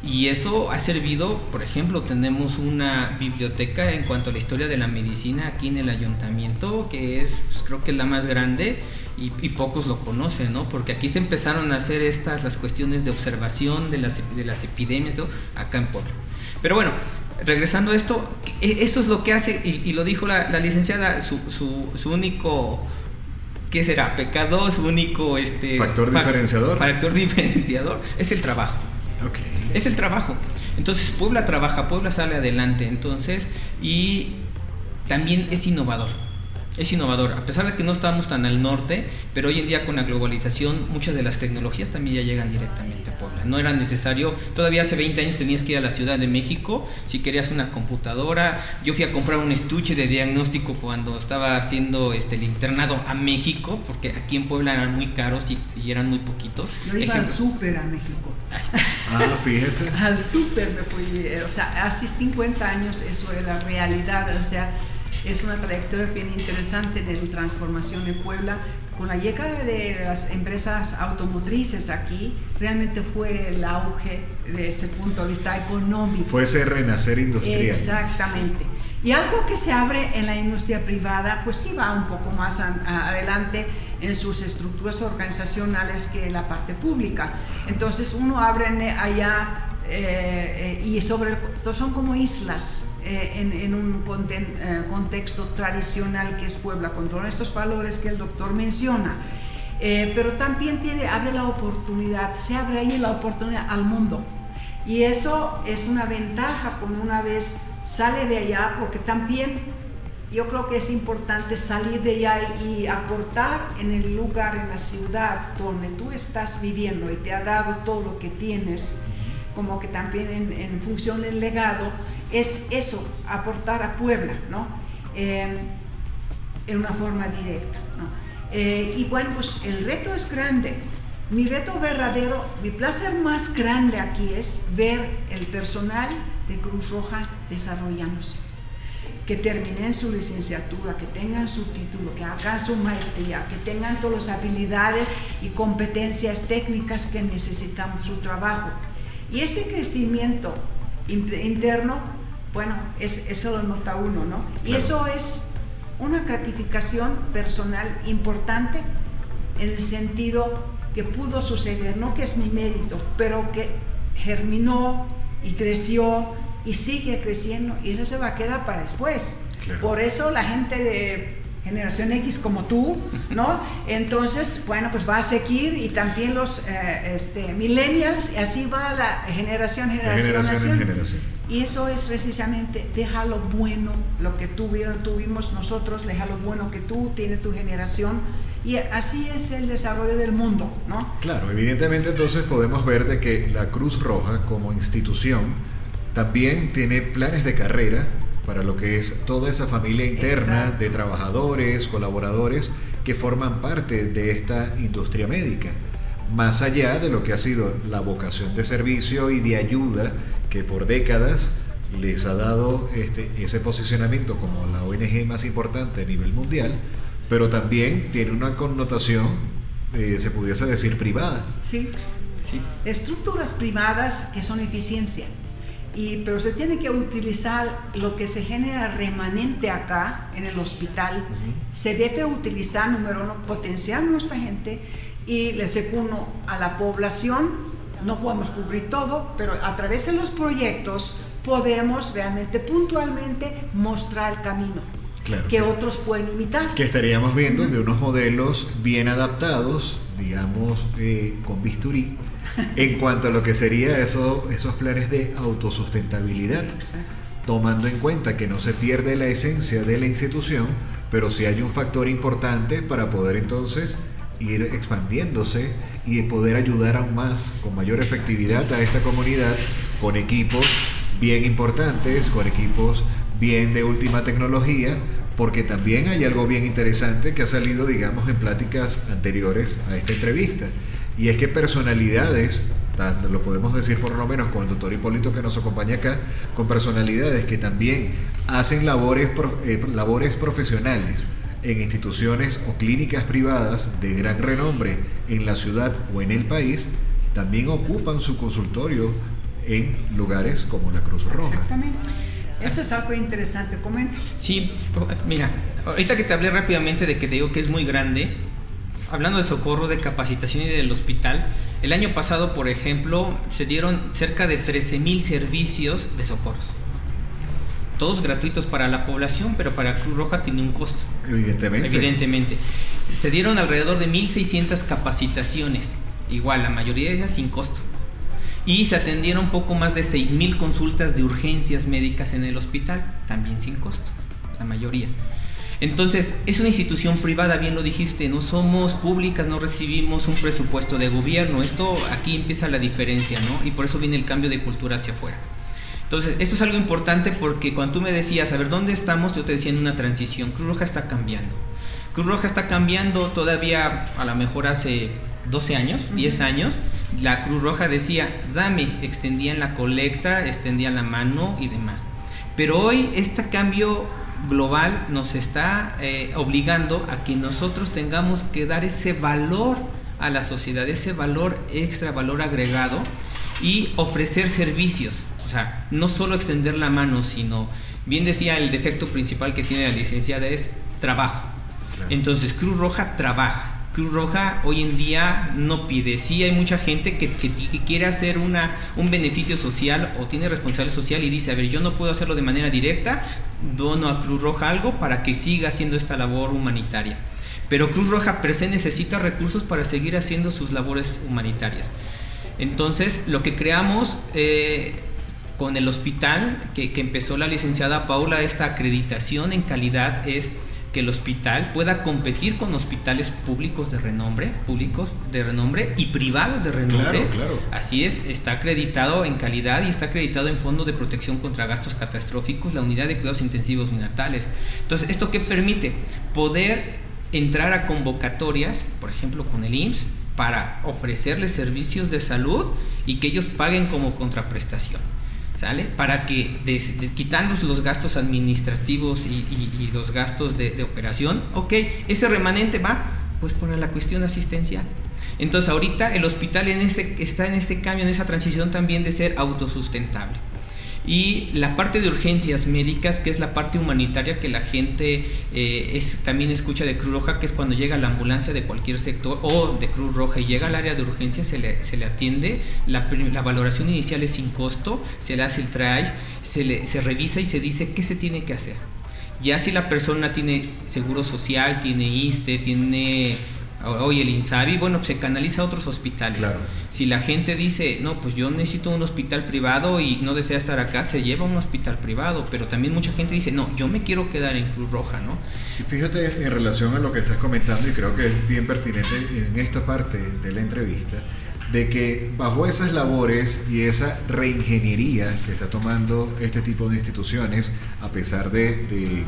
Y eso ha servido, por ejemplo, tenemos una biblioteca en cuanto a la historia de la medicina aquí en el ayuntamiento, que es, pues, creo que es la más grande y, y pocos lo conocen, ¿no? Porque aquí se empezaron a hacer estas, las cuestiones de observación de las, de las epidemias, ¿no? acá en Puebla. Pero bueno, regresando a esto, e- eso es lo que hace, y, y lo dijo la, la licenciada, su, su, su único... ¿Qué será? Pecado, su único este, Factor fa- diferenciador. Factor diferenciador es el trabajo. Ok. Es el trabajo. Entonces Puebla trabaja, Puebla sale adelante. Entonces, y también es innovador. Es innovador, a pesar de que no estamos tan al norte, pero hoy en día con la globalización muchas de las tecnologías también ya llegan directamente a Puebla. No era necesario, todavía hace 20 años tenías que ir a la Ciudad de México si querías una computadora. Yo fui a comprar un estuche de diagnóstico cuando estaba haciendo este, el internado a México, porque aquí en Puebla eran muy caros y, y eran muy poquitos. Yo iba al súper a México. Ah, fíjese. Al súper me fui, eh, o sea, hace 50 años eso era la realidad, o sea, es una trayectoria bien interesante de la transformación en Puebla. Con la llegada de las empresas automotrices aquí, realmente fue el auge de ese punto de vista económico. Fue ese renacer industrial. Exactamente. Y algo que se abre en la industria privada, pues sí va un poco más a- a- adelante en sus estructuras organizacionales que la parte pública. Entonces uno abre allá eh, eh, y sobre todo son como islas eh, en, en un eh, contexto tradicional que es Puebla, con todos estos valores que el doctor menciona. Eh, pero también tiene, abre la oportunidad, se abre ahí la oportunidad al mundo. Y eso es una ventaja cuando una vez sale de allá, porque también yo creo que es importante salir de allá y aportar en el lugar, en la ciudad donde tú estás viviendo y te ha dado todo lo que tienes, como que también en, función del legado, es eso, aportar a Puebla, ¿no? Eh, en una forma directa. ¿no? Eh, y bueno, pues el reto es grande. Mi reto verdadero, mi placer más grande aquí es ver el personal de Cruz Roja desarrollándose. Que terminen su licenciatura, que tengan su título, que hagan su maestría, que tengan todas las habilidades y competencias técnicas que necesitamos su trabajo. Y ese crecimiento in- interno, bueno, es, eso lo nota uno, ¿no? Y eso es una gratificación personal importante en el sentido que pudo suceder, no que es mi mérito, pero que germinó y creció y sigue creciendo y eso se va a quedar para después. Claro. Por eso la gente de generación X como tú, ¿no? Entonces, bueno, pues va a seguir y también los eh, este, millennials y así va la generación, generación, generación en generación. y eso es precisamente, deja lo bueno, lo que tuvieron, tuvimos nosotros, deja lo bueno que tú, tiene tu generación. Y así es el desarrollo del mundo, ¿no? Claro, evidentemente entonces podemos ver de que la Cruz Roja como institución también tiene planes de carrera para lo que es toda esa familia interna Exacto. de trabajadores, colaboradores que forman parte de esta industria médica. Más allá de lo que ha sido la vocación de servicio y de ayuda que por décadas les ha dado este, ese posicionamiento como la ONG más importante a nivel mundial, pero también tiene una connotación, eh, se pudiese decir, privada. Sí. Sí. Estructuras privadas que son eficiencia. Y, pero se tiene que utilizar lo que se genera remanente acá en el hospital. Se debe utilizar, número uno, potenciar nuestra gente y le segundo, a la población, no podemos cubrir todo, pero a través de los proyectos podemos realmente puntualmente mostrar el camino Claro. que otros pueden imitar. Que estaríamos viendo de unos modelos bien adaptados, digamos, eh, con bisturí, en cuanto a lo que sería eso, esos planes de autosustentabilidad. Exacto. tomando en cuenta que no se pierde la esencia de la institución, pero sí hay un factor importante para poder entonces ir expandiéndose y poder ayudar aún más, con mayor efectividad a esta comunidad, con equipos bien importantes, con equipos bien de última tecnología, porque también hay algo bien interesante que ha salido, digamos, en pláticas anteriores a esta entrevista, y es que personalidades lo podemos decir por lo menos con el doctor Hipólito que nos acompaña acá, con personalidades que también hacen labores, eh, labores profesionales en instituciones o clínicas privadas de gran renombre en la ciudad o en el país, también ocupan su consultorio en lugares como la Cruz Roja. Exactamente. Eso es algo interesante, comenta. Sí, mira, ahorita que te hablé rápidamente de que te digo que es muy grande, hablando de socorro, de capacitación y del hospital, el año pasado, por ejemplo, se dieron cerca de 13.000 servicios de socorros. Todos gratuitos para la población, pero para Cruz Roja tiene un costo. Evidentemente. Evidentemente. Se dieron alrededor de 1.600 capacitaciones, igual, la mayoría de ellas sin costo y se atendieron poco más de 6.000 consultas de urgencias médicas en el hospital, también sin costo, la mayoría. Entonces, es una institución privada, bien lo dijiste, no somos públicas, no recibimos un presupuesto de gobierno. Esto aquí empieza la diferencia, ¿no? Y por eso viene el cambio de cultura hacia afuera. Entonces, esto es algo importante porque cuando tú me decías, a ver, ¿dónde estamos? Yo te decía en una transición. Cruz Roja está cambiando. Cruz Roja está cambiando todavía, a lo mejor hace 12 años, 10 años la Cruz Roja decía, dame, extendían la colecta, extendían la mano y demás. Pero hoy este cambio global nos está eh, obligando a que nosotros tengamos que dar ese valor a la sociedad, ese valor extra, valor agregado y ofrecer servicios. O sea, no solo extender la mano, sino, bien decía, el defecto principal que tiene la licenciada es trabajo. Entonces, Cruz Roja trabaja Cruz Roja hoy en día no pide. Sí hay mucha gente que, quiere hacer una, un beneficio social o tiene responsabilidad social y dice, a ver, yo no puedo hacerlo de manera directa, dono a Cruz Roja algo para que siga haciendo esta labor humanitaria. Pero Cruz Roja per se necesita recursos para seguir haciendo sus labores humanitarias. Entonces, lo que creamos eh, con el hospital, que, que empezó la licenciada Paula, esta acreditación en calidad es que el hospital pueda competir con hospitales públicos de renombre, públicos de renombre y privados de renombre. Claro, claro. Así es, está acreditado en calidad y está acreditado en Fondo de Protección contra Gastos Catastróficos, la unidad de cuidados intensivos neonatales. Entonces, ¿esto qué permite? Poder entrar a convocatorias, por ejemplo, con el IMSS, para ofrecerles servicios de salud y que ellos paguen como contraprestación. Para que, quitando los gastos administrativos y, los gastos de, operación, ok, ese remanente va pues para la cuestión asistencial. Entonces ahorita el hospital en está en ese cambio, en esa transición también de ser autosustentable y la parte de urgencias médicas, que es la parte humanitaria que la gente eh, es, también escucha de Cruz Roja, que es cuando llega la ambulancia de cualquier sector o de Cruz Roja y llega al área de urgencias, se le, se le atiende, la, la, valoración inicial es sin costo, se le hace el triage, se, le, se revisa y se dice qué se tiene que hacer. Ya si la persona tiene seguro social, tiene ISTE, tiene hoy el INSABI, bueno, se canaliza a otros hospitales. Si la gente dice, no, pues yo necesito un hospital privado y no desea estar acá, se lleva a un hospital privado, pero también mucha gente dice, no, yo me quiero quedar en Cruz Roja, ¿no? Y fíjate en relación a lo que estás comentando, y creo que es bien pertinente en esta parte de la entrevista, de que bajo esas labores y esa reingeniería que está tomando este tipo de instituciones, a pesar de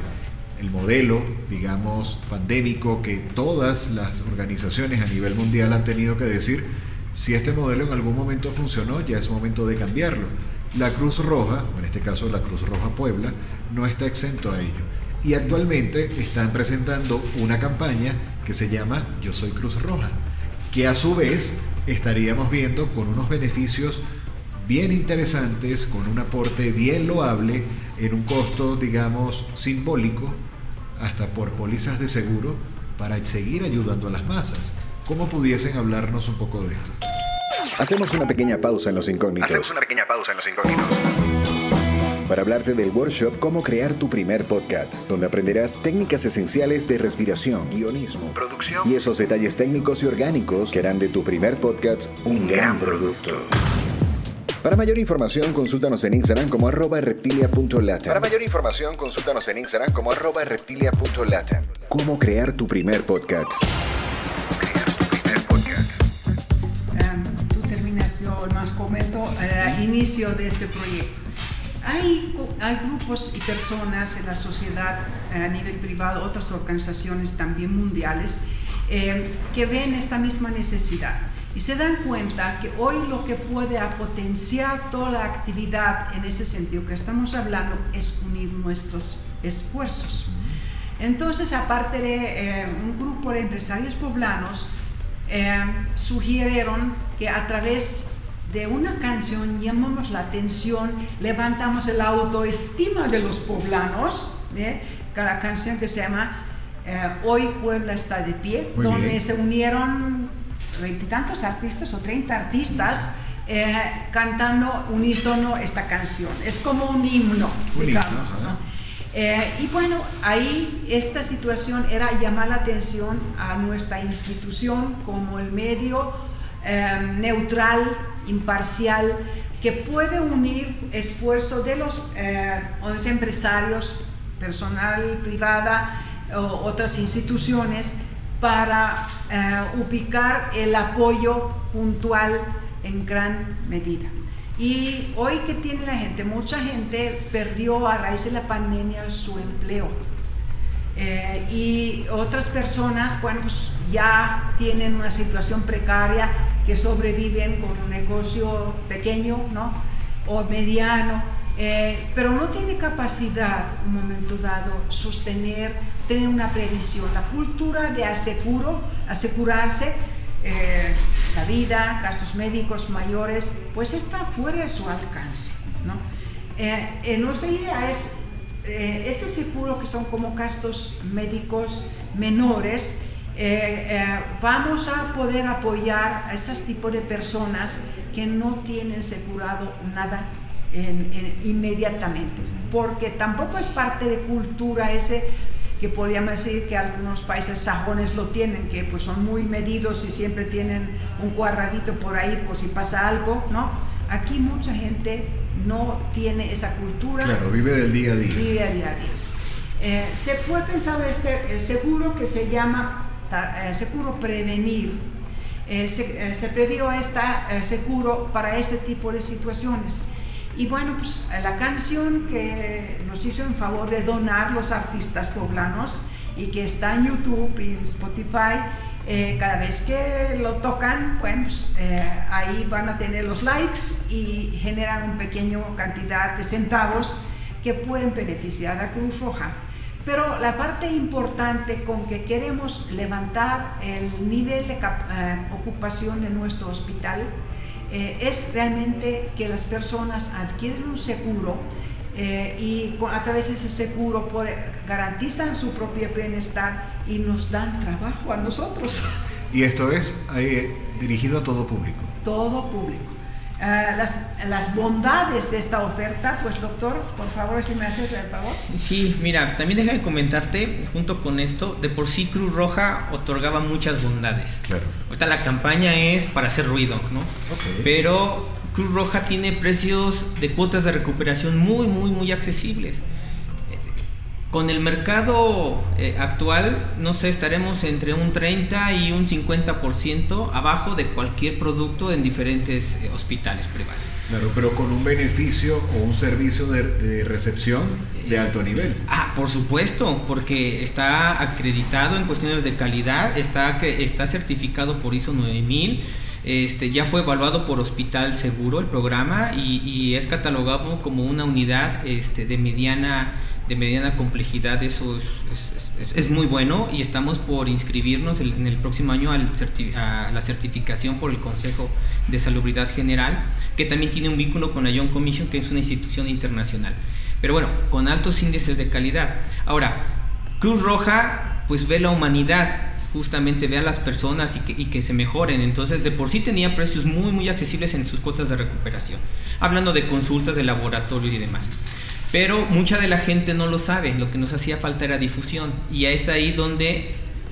el modelo, digamos, pandémico que todas las organizaciones a nivel mundial han tenido que decir, si este modelo en algún momento funcionó, ya es momento de cambiarlo. La Cruz Roja, o en este caso la Cruz Roja Puebla, no está exento a ello. Y actualmente están presentando una campaña que se llama Yo Soy Cruz Roja, que a su vez estaríamos viendo con unos beneficios bien interesantes, con un aporte bien loable, en un costo, digamos, simbólico, hasta por pólizas de seguro, para seguir ayudando a las masas. ¿Cómo pudiesen hablarnos un poco de esto? Hacemos una pequeña pausa en los incógnitos. Hacemos una pequeña pausa en los incógnitos. Para hablarte del workshop Cómo crear tu primer podcast, donde aprenderás técnicas esenciales de respiración, guionismo, producción y esos detalles técnicos y orgánicos que harán de tu primer podcast un gran producto. Para mayor información, consúltanos en Instagram como arroba reptilia.lata. Para mayor información, consúltanos en Instagram como arroba reptilia.lata. ¿Cómo crear tu primer podcast? Um, tú terminas, yo más comento al inicio de este proyecto. Hay, hay, grupos y personas en la sociedad a nivel privado, otras organizaciones también mundiales, eh, que ven esta misma necesidad y se dan cuenta que hoy lo que puede potenciar toda la actividad en ese sentido que estamos hablando es unir nuestros esfuerzos. Entonces, aparte de eh, un grupo de empresarios poblanos, eh, sugirieron que a través de una canción llamamos la atención, levantamos el autoestima de los poblanos, ¿eh? la canción que se llama Hoy Puebla está de pie, donde se unieron veintitantos artistas o treinta artistas cantando unísono esta canción. Es como un himno, digamos. Eh, y bueno, ahí esta situación era llamar la atención a nuestra institución como el medio em, neutral, imparcial, que puede unir esfuerzos de los, eh, los empresarios, personal privada o otras instituciones para eh, ubicar el apoyo puntual en gran medida. Y hoy que tiene la gente, mucha gente perdió a raíz de la pandemia su empleo. Eh, y otras personas, bueno, pues ya tienen una situación precaria que sobreviven con un negocio pequeño, ¿no? O mediano, eh, pero no tiene capacidad, un momento dado, sostener, tener una previsión. La cultura de aseguro, asegurarse eh, la vida, gastos médicos mayores, pues está fuera de su alcance. ¿no? Eh, nuestra idea es, eh, este seguro que son como gastos médicos menores, vamos a poder apoyar a estos tipos de personas que no tienen asegurado nada inmediatamente, porque tampoco es parte de cultura ese que podríamos decir que algunos países sajones lo tienen, que pues son muy medidos y siempre tienen un cuadradito por ahí por si pasa algo, ¿no? Aquí mucha gente no tiene esa cultura. Claro, vive del día a día. Vive a día eh, se fue pensado este seguro que se llama eh, seguro prevenir. Eh, se, se, previó este seguro para este tipo de situaciones. Y bueno, pues la canción que nos hizo en favor de donar los artistas poblanos y que está en YouTube y en Spotify, eh, cada vez que lo tocan, pues eh, ahí van a tener los likes y generan una pequeña cantidad de centavos que pueden beneficiar a Cruz Roja. Pero la parte importante con que queremos levantar el nivel de eh, ocupación de nuestro hospital eh, es realmente que las personas adquieren un seguro eh, y a través de ese seguro garantizan su propio bienestar y nos dan trabajo a nosotros. Y esto es eh, dirigido a todo público. Todo público. Eh, las, las, bondades de esta oferta, pues doctor, por favor, si me haces el favor. Sí, mira, también déjame comentarte, junto con esto, de por sí Cruz Roja otorgaba muchas bondades. Claro. Ahorita la campaña es para hacer ruido, ¿no? Pero Cruz Roja tiene precios de cuotas de recuperación muy, muy, muy accesibles con el mercado eh, actual, no sé, estaremos entre un 30 y un 50% abajo de cualquier producto en diferentes eh, hospitales privados. Claro, pero con un beneficio o un servicio de, recepción de alto nivel. Ah, por supuesto, porque está acreditado en cuestiones de calidad, está, está certificado por ISO 9000. Este, ya fue evaluado por Hospital Seguro el programa y, y es catalogado como una unidad este, de mediana de mediana complejidad, eso es, muy bueno y estamos por inscribirnos en el próximo año a la certificación por el Consejo de Salubridad General, que también tiene un vínculo con la Young Commission, que es una institución internacional. Pero bueno, con altos índices de calidad. Ahora, Cruz Roja pues ve la humanidad, justamente ve a las personas y que, y que, se mejoren. Entonces, de por sí tenía precios muy, muy accesibles en sus cuotas de recuperación. Hablando de consultas de laboratorio y demás. Pero mucha de la gente no lo sabe, lo que nos hacía falta era difusión. Y es ahí donde,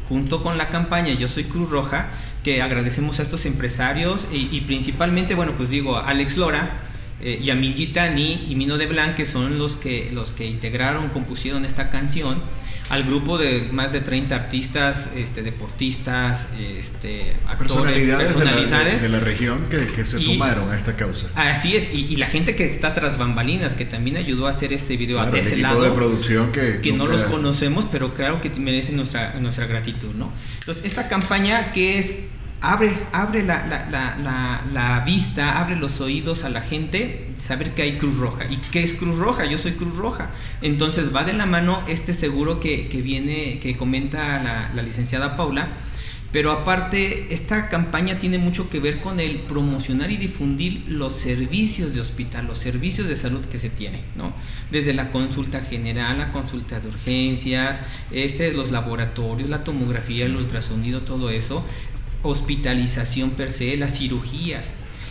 junto con la campaña Yo Soy Cruz Roja, que agradecemos a estos empresarios y, principalmente, bueno, pues digo, Alex Lora, eh, y a Mil Gitani y Mino de Blanc, que son los que, los que integraron, compusieron esta canción al grupo de más de 30 artistas, este, deportistas, este, actores, personalidades, de, la, región que, se sumaron a esta causa. Así es, y, la gente que está tras bambalinas, que también ayudó a hacer este video a ese lado. de producción que, que no los conocemos, pero claro que merecen nuestra, nuestra gratitud, ¿no? Entonces, esta campaña que es abre, abre la, vista, abre los oídos a la gente, saber que hay Cruz Roja. ¿Y qué es Cruz Roja? Yo soy Cruz Roja. Entonces va de la mano este seguro que, viene, que comenta la, licenciada Paula. Pero aparte, esta campaña tiene mucho que ver con el promocionar y difundir los servicios de hospital, los servicios de salud que se tiene, ¿no? Desde la consulta general, la consulta de urgencias, este, los laboratorios, la tomografía, el ultrasonido, todo eso, hospitalización per se, las cirugías.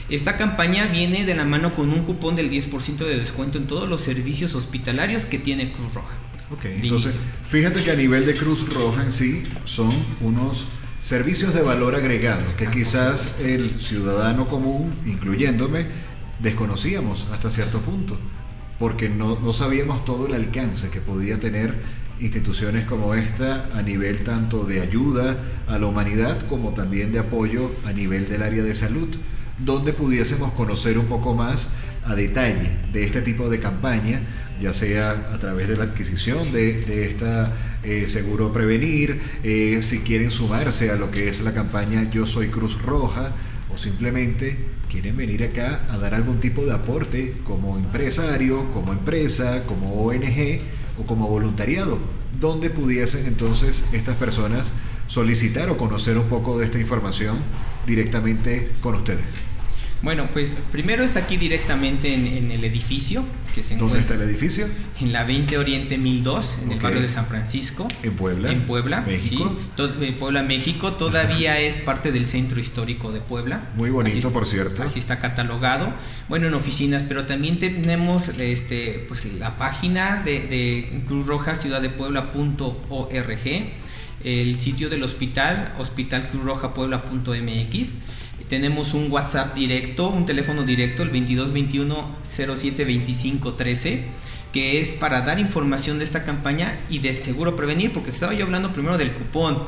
Esta campaña viene de la mano con un cupón del 10% de descuento en todos los servicios hospitalarios que tiene Cruz Roja. Ok, entonces fíjate que a nivel de Cruz Roja en sí son unos servicios de valor agregado que quizás el ciudadano común, incluyéndome, desconocíamos hasta cierto punto, porque no, no sabíamos todo el alcance que podía tener instituciones como esta a nivel tanto de ayuda a la humanidad como también de apoyo a nivel del área de salud, donde pudiésemos conocer un poco más a detalle de este tipo de campaña, ya sea a través de la adquisición de, de esta eh, seguro prevenir, eh, si quieren sumarse a lo que es la campaña Yo Soy Cruz Roja o simplemente quieren venir acá a dar algún tipo de aporte como empresario, como empresa, como ONG o como voluntariado, donde pudiesen entonces estas personas solicitar o conocer un poco de esta información directamente con ustedes. Bueno, pues primero es aquí directamente en, el edificio. Que se ¿Dónde está el edificio? En la 20 Oriente 1002, en el barrio de San Francisco. ¿En Puebla? En Puebla, México. en Puebla, México. Todavía es parte del centro histórico de Puebla. Muy bonito, por cierto. Así está catalogado. Bueno, en oficinas, pero también tenemos este, pues, la página de, de Cruz Roja Ciudad de Puebla.org, el sitio del hospital, hospitalcruzrojapuebla.mx tenemos un WhatsApp directo, un teléfono directo, el 2221 07 25 13 que es para dar información de esta campaña y de seguro prevenir, porque estaba yo hablando primero del cupón,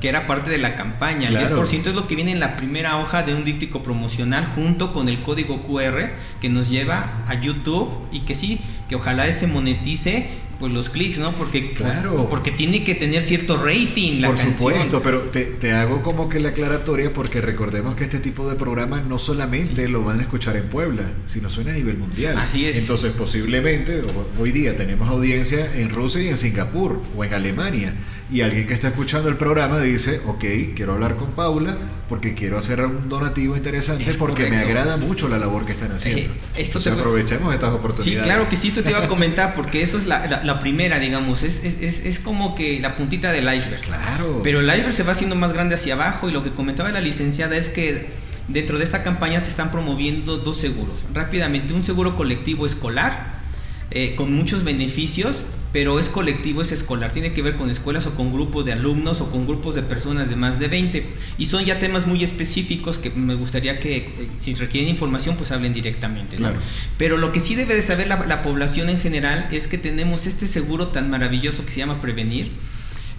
que era parte de la campaña. El 10% es lo que viene en la primera hoja de un díptico promocional junto con el código QR que nos lleva a YouTube y que sí, que ojalá ese monetice pues los clics, ¿no? Porque, claro. porque tiene que tener cierto rating la Por supuesto, pero te, te, hago como que la aclaratoria porque recordemos que este tipo de programas no solamente lo van a escuchar en Puebla, sino suena a nivel mundial. Así es. Entonces, posiblemente, hoy día tenemos audiencia en Rusia y en Singapur o en Alemania y alguien que está escuchando el programa dice, ok, quiero hablar con Paula porque quiero hacer un donativo interesante porque me agrada mucho la labor que están haciendo. Eh, aprovechemos estas oportunidades. Sí, claro que sí, esto te iba a comentar porque eso es la, primera, digamos, es, es, es, como que la puntita del iceberg. Claro. Pero el iceberg se va haciendo más grande hacia abajo y lo que comentaba la licenciada es que dentro de esta campaña se están promoviendo dos seguros. Rápidamente, un seguro colectivo escolar eh, con muchos beneficios pero es colectivo, es escolar, tiene que ver con escuelas o con grupos de alumnos o con grupos de personas de más de 20 y son ya temas muy específicos que me gustaría que eh, si requieren información pues hablen directamente. Pero lo que sí debe de saber la, población en general es que tenemos este seguro tan maravilloso que se llama Prevenir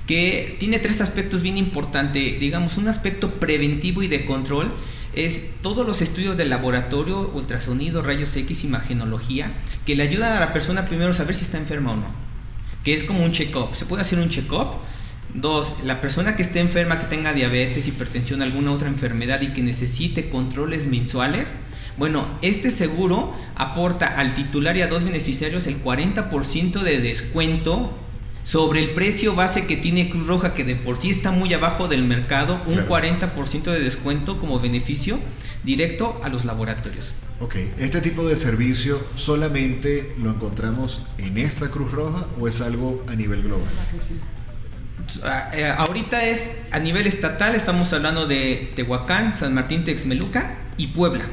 que tiene tres aspectos bien importantes, digamos un aspecto preventivo y de control es todos los estudios de laboratorio, ultrasonido, rayos X, imagenología, que le ayudan a la persona primero a saber si está enferma o no que es como un check-up. Se puede hacer un check-up. Dos, la persona que esté enferma, que tenga diabetes, hipertensión, alguna otra enfermedad y que necesite controles mensuales, bueno, este seguro aporta al titular y a dos beneficiarios el 40% de descuento sobre el precio base que tiene Cruz Roja, que de por sí está muy abajo del mercado, un 40% de descuento como beneficio directo a los laboratorios. Ok, ¿este tipo de servicio solamente lo encontramos en esta Cruz Roja o es algo a nivel global? Ah, eh, ahorita es a nivel estatal, estamos hablando de Tehuacán, San Martín Texmeluca y Puebla.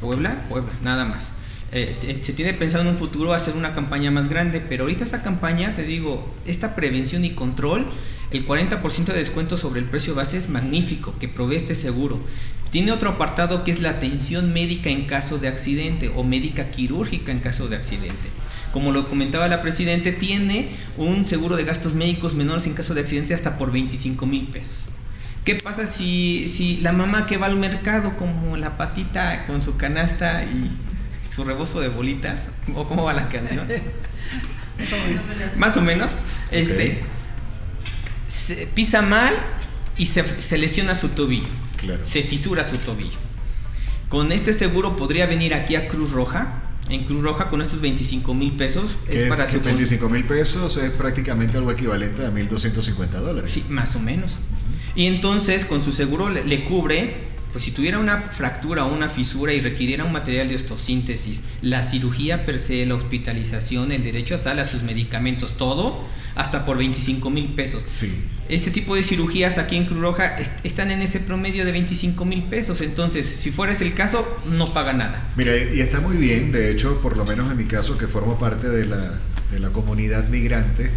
Puebla, Puebla, nada más. Eh, se tiene pensado en un futuro hacer una campaña más grande, pero ahorita esta campaña, te digo, esta prevención y control, el 40% de descuento sobre el precio base es magnífico, que provee este seguro. Tiene otro apartado que es la atención médica en caso de accidente o médica quirúrgica en caso de accidente. Como lo comentaba la Presidente, tiene un seguro de gastos médicos menores en caso de accidente hasta por 25 mil pesos. ¿Qué pasa si, si la mamá que va al mercado como la patita con su canasta y su rebozo de bolitas? ¿O cómo va la canción? *laughs* Más o menos. Este, pisa mal y se, se lesiona su tobillo se fisura su tobillo. Con este seguro podría venir aquí a Cruz Roja. En Cruz Roja con estos 25 mil pesos es, para su 25 mil pesos es prácticamente algo equivalente a 1.250 dólares. Sí, más o menos. Y entonces con su seguro le cubre pues si tuviera una fractura o una fisura y requiriera un material de ostosíntesis, la cirugía per se, la hospitalización, el derecho a sala, sus medicamentos, todo, hasta por 25 mil pesos. Sí. Ese tipo de cirugías aquí en Cruz Roja están en ese promedio de 25 mil pesos. Entonces, si fuera ese el caso, no paga nada. Mira, y está muy bien. De hecho, por lo menos en mi caso, que formo parte de la, de la comunidad migrante,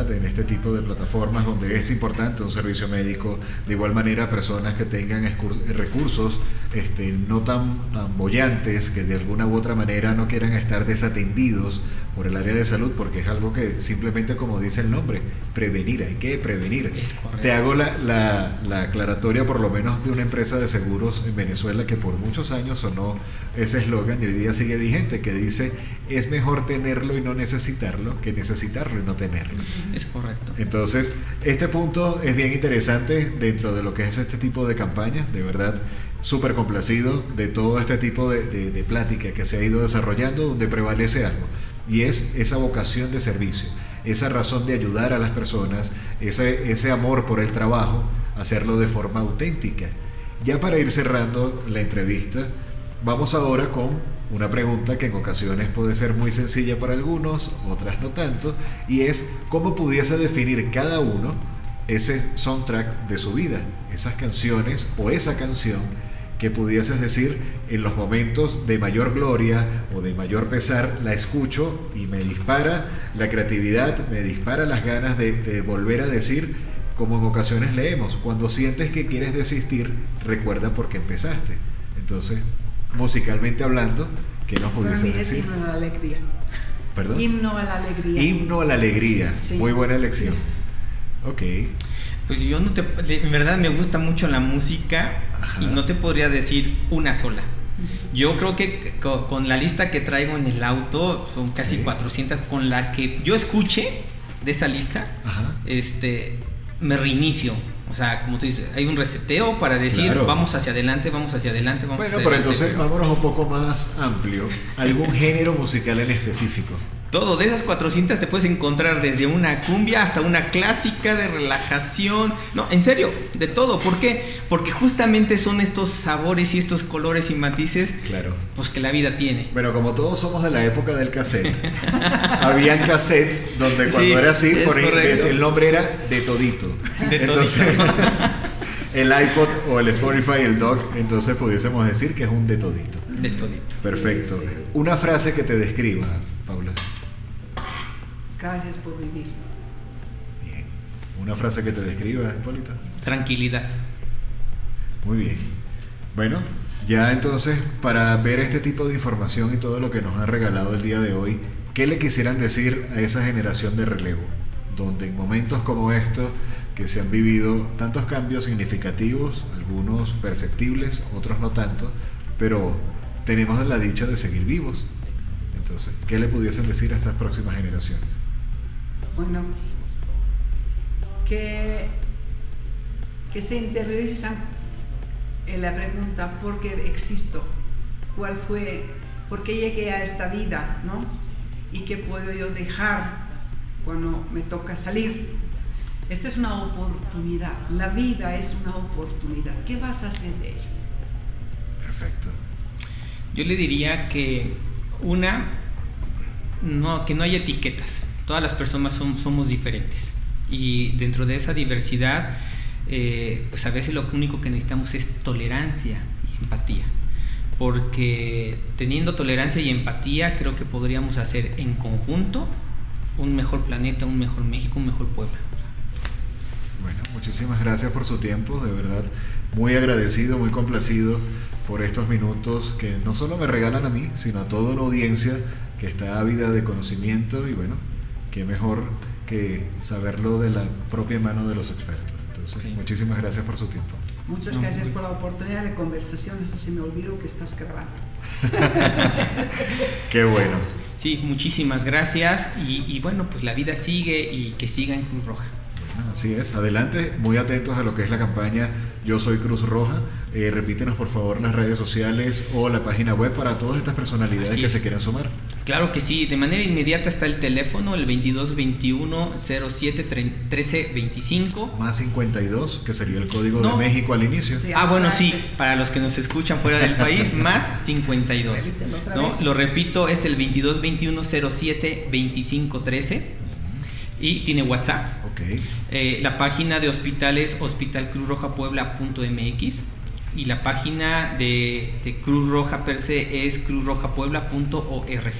en este tipo de plataformas donde es importante un servicio médico, de igual manera personas que tengan recursos este, no tan, tan bollantes, que de alguna u otra manera no quieran estar desatendidos por el área de salud, porque es algo que simplemente, como dice el nombre, prevenir, hay que prevenir. Te hago la, la, la, aclaratoria por lo menos de una empresa de seguros en Venezuela que por muchos años sonó ese eslogan y hoy día sigue vigente, que dice, es mejor tenerlo y no necesitarlo que necesitarlo y no tenerlo. Es correcto. Entonces, este punto es bien interesante dentro de lo que es este tipo de campaña, de verdad súper complacido de todo este tipo de, de, plática que se ha ido desarrollando donde prevalece algo y es esa vocación de servicio, esa razón de ayudar a las personas, ese, ese amor por el trabajo, hacerlo de forma auténtica. Ya para ir cerrando la entrevista, vamos ahora con una pregunta que en ocasiones puede ser muy sencilla para algunos, otras no tanto, y es cómo pudiese definir cada uno ese soundtrack de su vida, esas canciones o esa canción que pudieses decir en los momentos de mayor gloria o de mayor pesar, la escucho y me dispara la creatividad, me dispara las ganas de, de volver a decir, como en ocasiones leemos, cuando sientes que quieres desistir, recuerda por qué empezaste. Entonces, musicalmente hablando, ¿qué nos pudiese decir? himno a la alegría. ¿Perdón? Himno a la alegría. Himno a la alegría. Muy buena elección. Ok. Pues yo no te. En verdad me gusta mucho la música y no te podría decir una sola. Yo creo que con la lista que traigo en el auto, son casi 400, con la que yo escuche de esa lista, este me reinicio. O sea, como tú dices, hay un reseteo para decir vamos hacia adelante, vamos hacia adelante, vamos bueno, pero entonces vámonos un poco más amplio. ¿Algún género musical en específico? Todo, de esas 400 te puedes encontrar desde una cumbia hasta una clásica de relajación. No, en serio, de todo. ¿Por qué? Porque justamente son estos sabores y estos colores y matices claro. pues que la vida tiene. Bueno, como todos somos de la época del cassette, *laughs* habían cassettes donde cuando era así, el nombre era de todito. De entonces, *laughs* el iPod o el Spotify, el Dog, entonces pudiésemos decir que es un de todito. De todito. Perfecto. Una frase que te describa, Paula. Gracias por vivir. Bien. ¿Una frase que te describa, Hipólito? Tranquilidad. Muy bien. Bueno, ya entonces, para ver este tipo de información y todo lo que nos han regalado el día de hoy, ¿qué le quisieran decir a esa generación de relevo? Donde en momentos como estos, que se han vivido tantos cambios significativos, algunos perceptibles, otros no tanto, pero tenemos la dicha de seguir vivos. Entonces, ¿qué le pudiesen decir a estas próximas generaciones? Bueno, que, que se interiorizan en la pregunta ¿por qué existo? ¿Cuál fue? ¿Por qué llegué a esta vida? ¿no? ¿Y qué puedo yo dejar cuando me toca salir? Esta es una oportunidad. La vida es una oportunidad. ¿Qué vas a hacer de ello? Perfecto. Yo le diría que una, no, que no hay etiquetas todas las personas somos diferentes y dentro de esa diversidad, eh, pues a veces lo único que necesitamos es tolerancia y empatía. Porque teniendo tolerancia y empatía, creo que podríamos hacer en conjunto un mejor planeta, un mejor México, un mejor pueblo. Bueno, muchísimas gracias por su tiempo, de verdad, muy agradecido, muy complacido por estos minutos que no solo me regalan a mí, sino a toda una audiencia que está ávida de conocimiento y bueno, qué mejor que saberlo de la propia mano de los expertos. Entonces, muchísimas gracias por su tiempo. Muchas gracias por la oportunidad de conversación. Hasta se me olvidó que estás grabando. *laughs* Qué bueno. Sí, muchísimas gracias. Y, y, bueno, pues la vida sigue y que siga en Cruz Roja. Así es, adelante, muy atentos a lo que es la campaña Yo Soy Cruz Roja. Eh, repítenos por favor las redes sociales o la página web para todas estas personalidades que se quieran sumar. Claro que sí, de manera inmediata está el teléfono, el 2221 07 1325. Más 52, que sería el código de México al inicio. ah, bueno, sí, para los que nos escuchan fuera del país, *laughs* más 52. ¿no? Lo repito, es el 2221 07 2513 y tiene WhatsApp. Okay. Eh, la página de hospitales hospitalcruzrojapuebla.mx y la página de, Cruz Roja per se es cruzrojapuebla.org.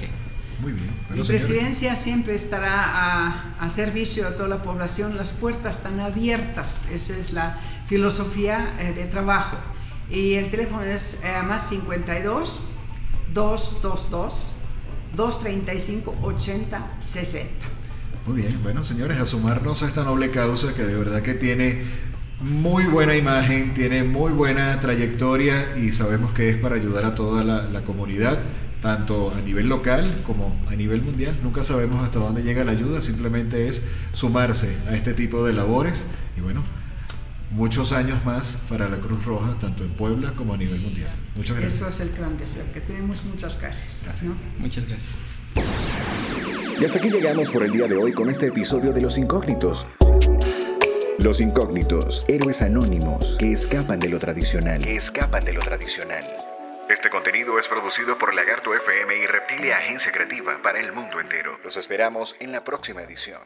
Muy bien. Mi presidencia siempre estará a, servicio de toda la población, las puertas están abiertas, esa es la filosofía eh, de trabajo. Y el teléfono es eh, más 52 222 235 80 60. Muy bien, bueno señores, a sumarnos a esta noble causa que de verdad que tiene muy buena imagen, tiene muy buena trayectoria y sabemos que es para ayudar a toda la, comunidad, tanto a nivel local como a nivel mundial. Nunca sabemos hasta dónde llega la ayuda, simplemente es sumarse a este tipo de labores y bueno, muchos años más para la Cruz Roja, tanto en Puebla como a nivel mundial. Muchas gracias. Eso es el gran deseo, que tenemos muchas gracias. Muchas gracias. Y hasta aquí llegamos por el día de hoy con este episodio de Los Incógnitos. Los Incógnitos, héroes anónimos que escapan de lo tradicional. Escapan de lo tradicional. Este contenido es producido por Lagarto FM y Reptilia Agencia Creativa para el mundo entero. Los esperamos en la próxima edición.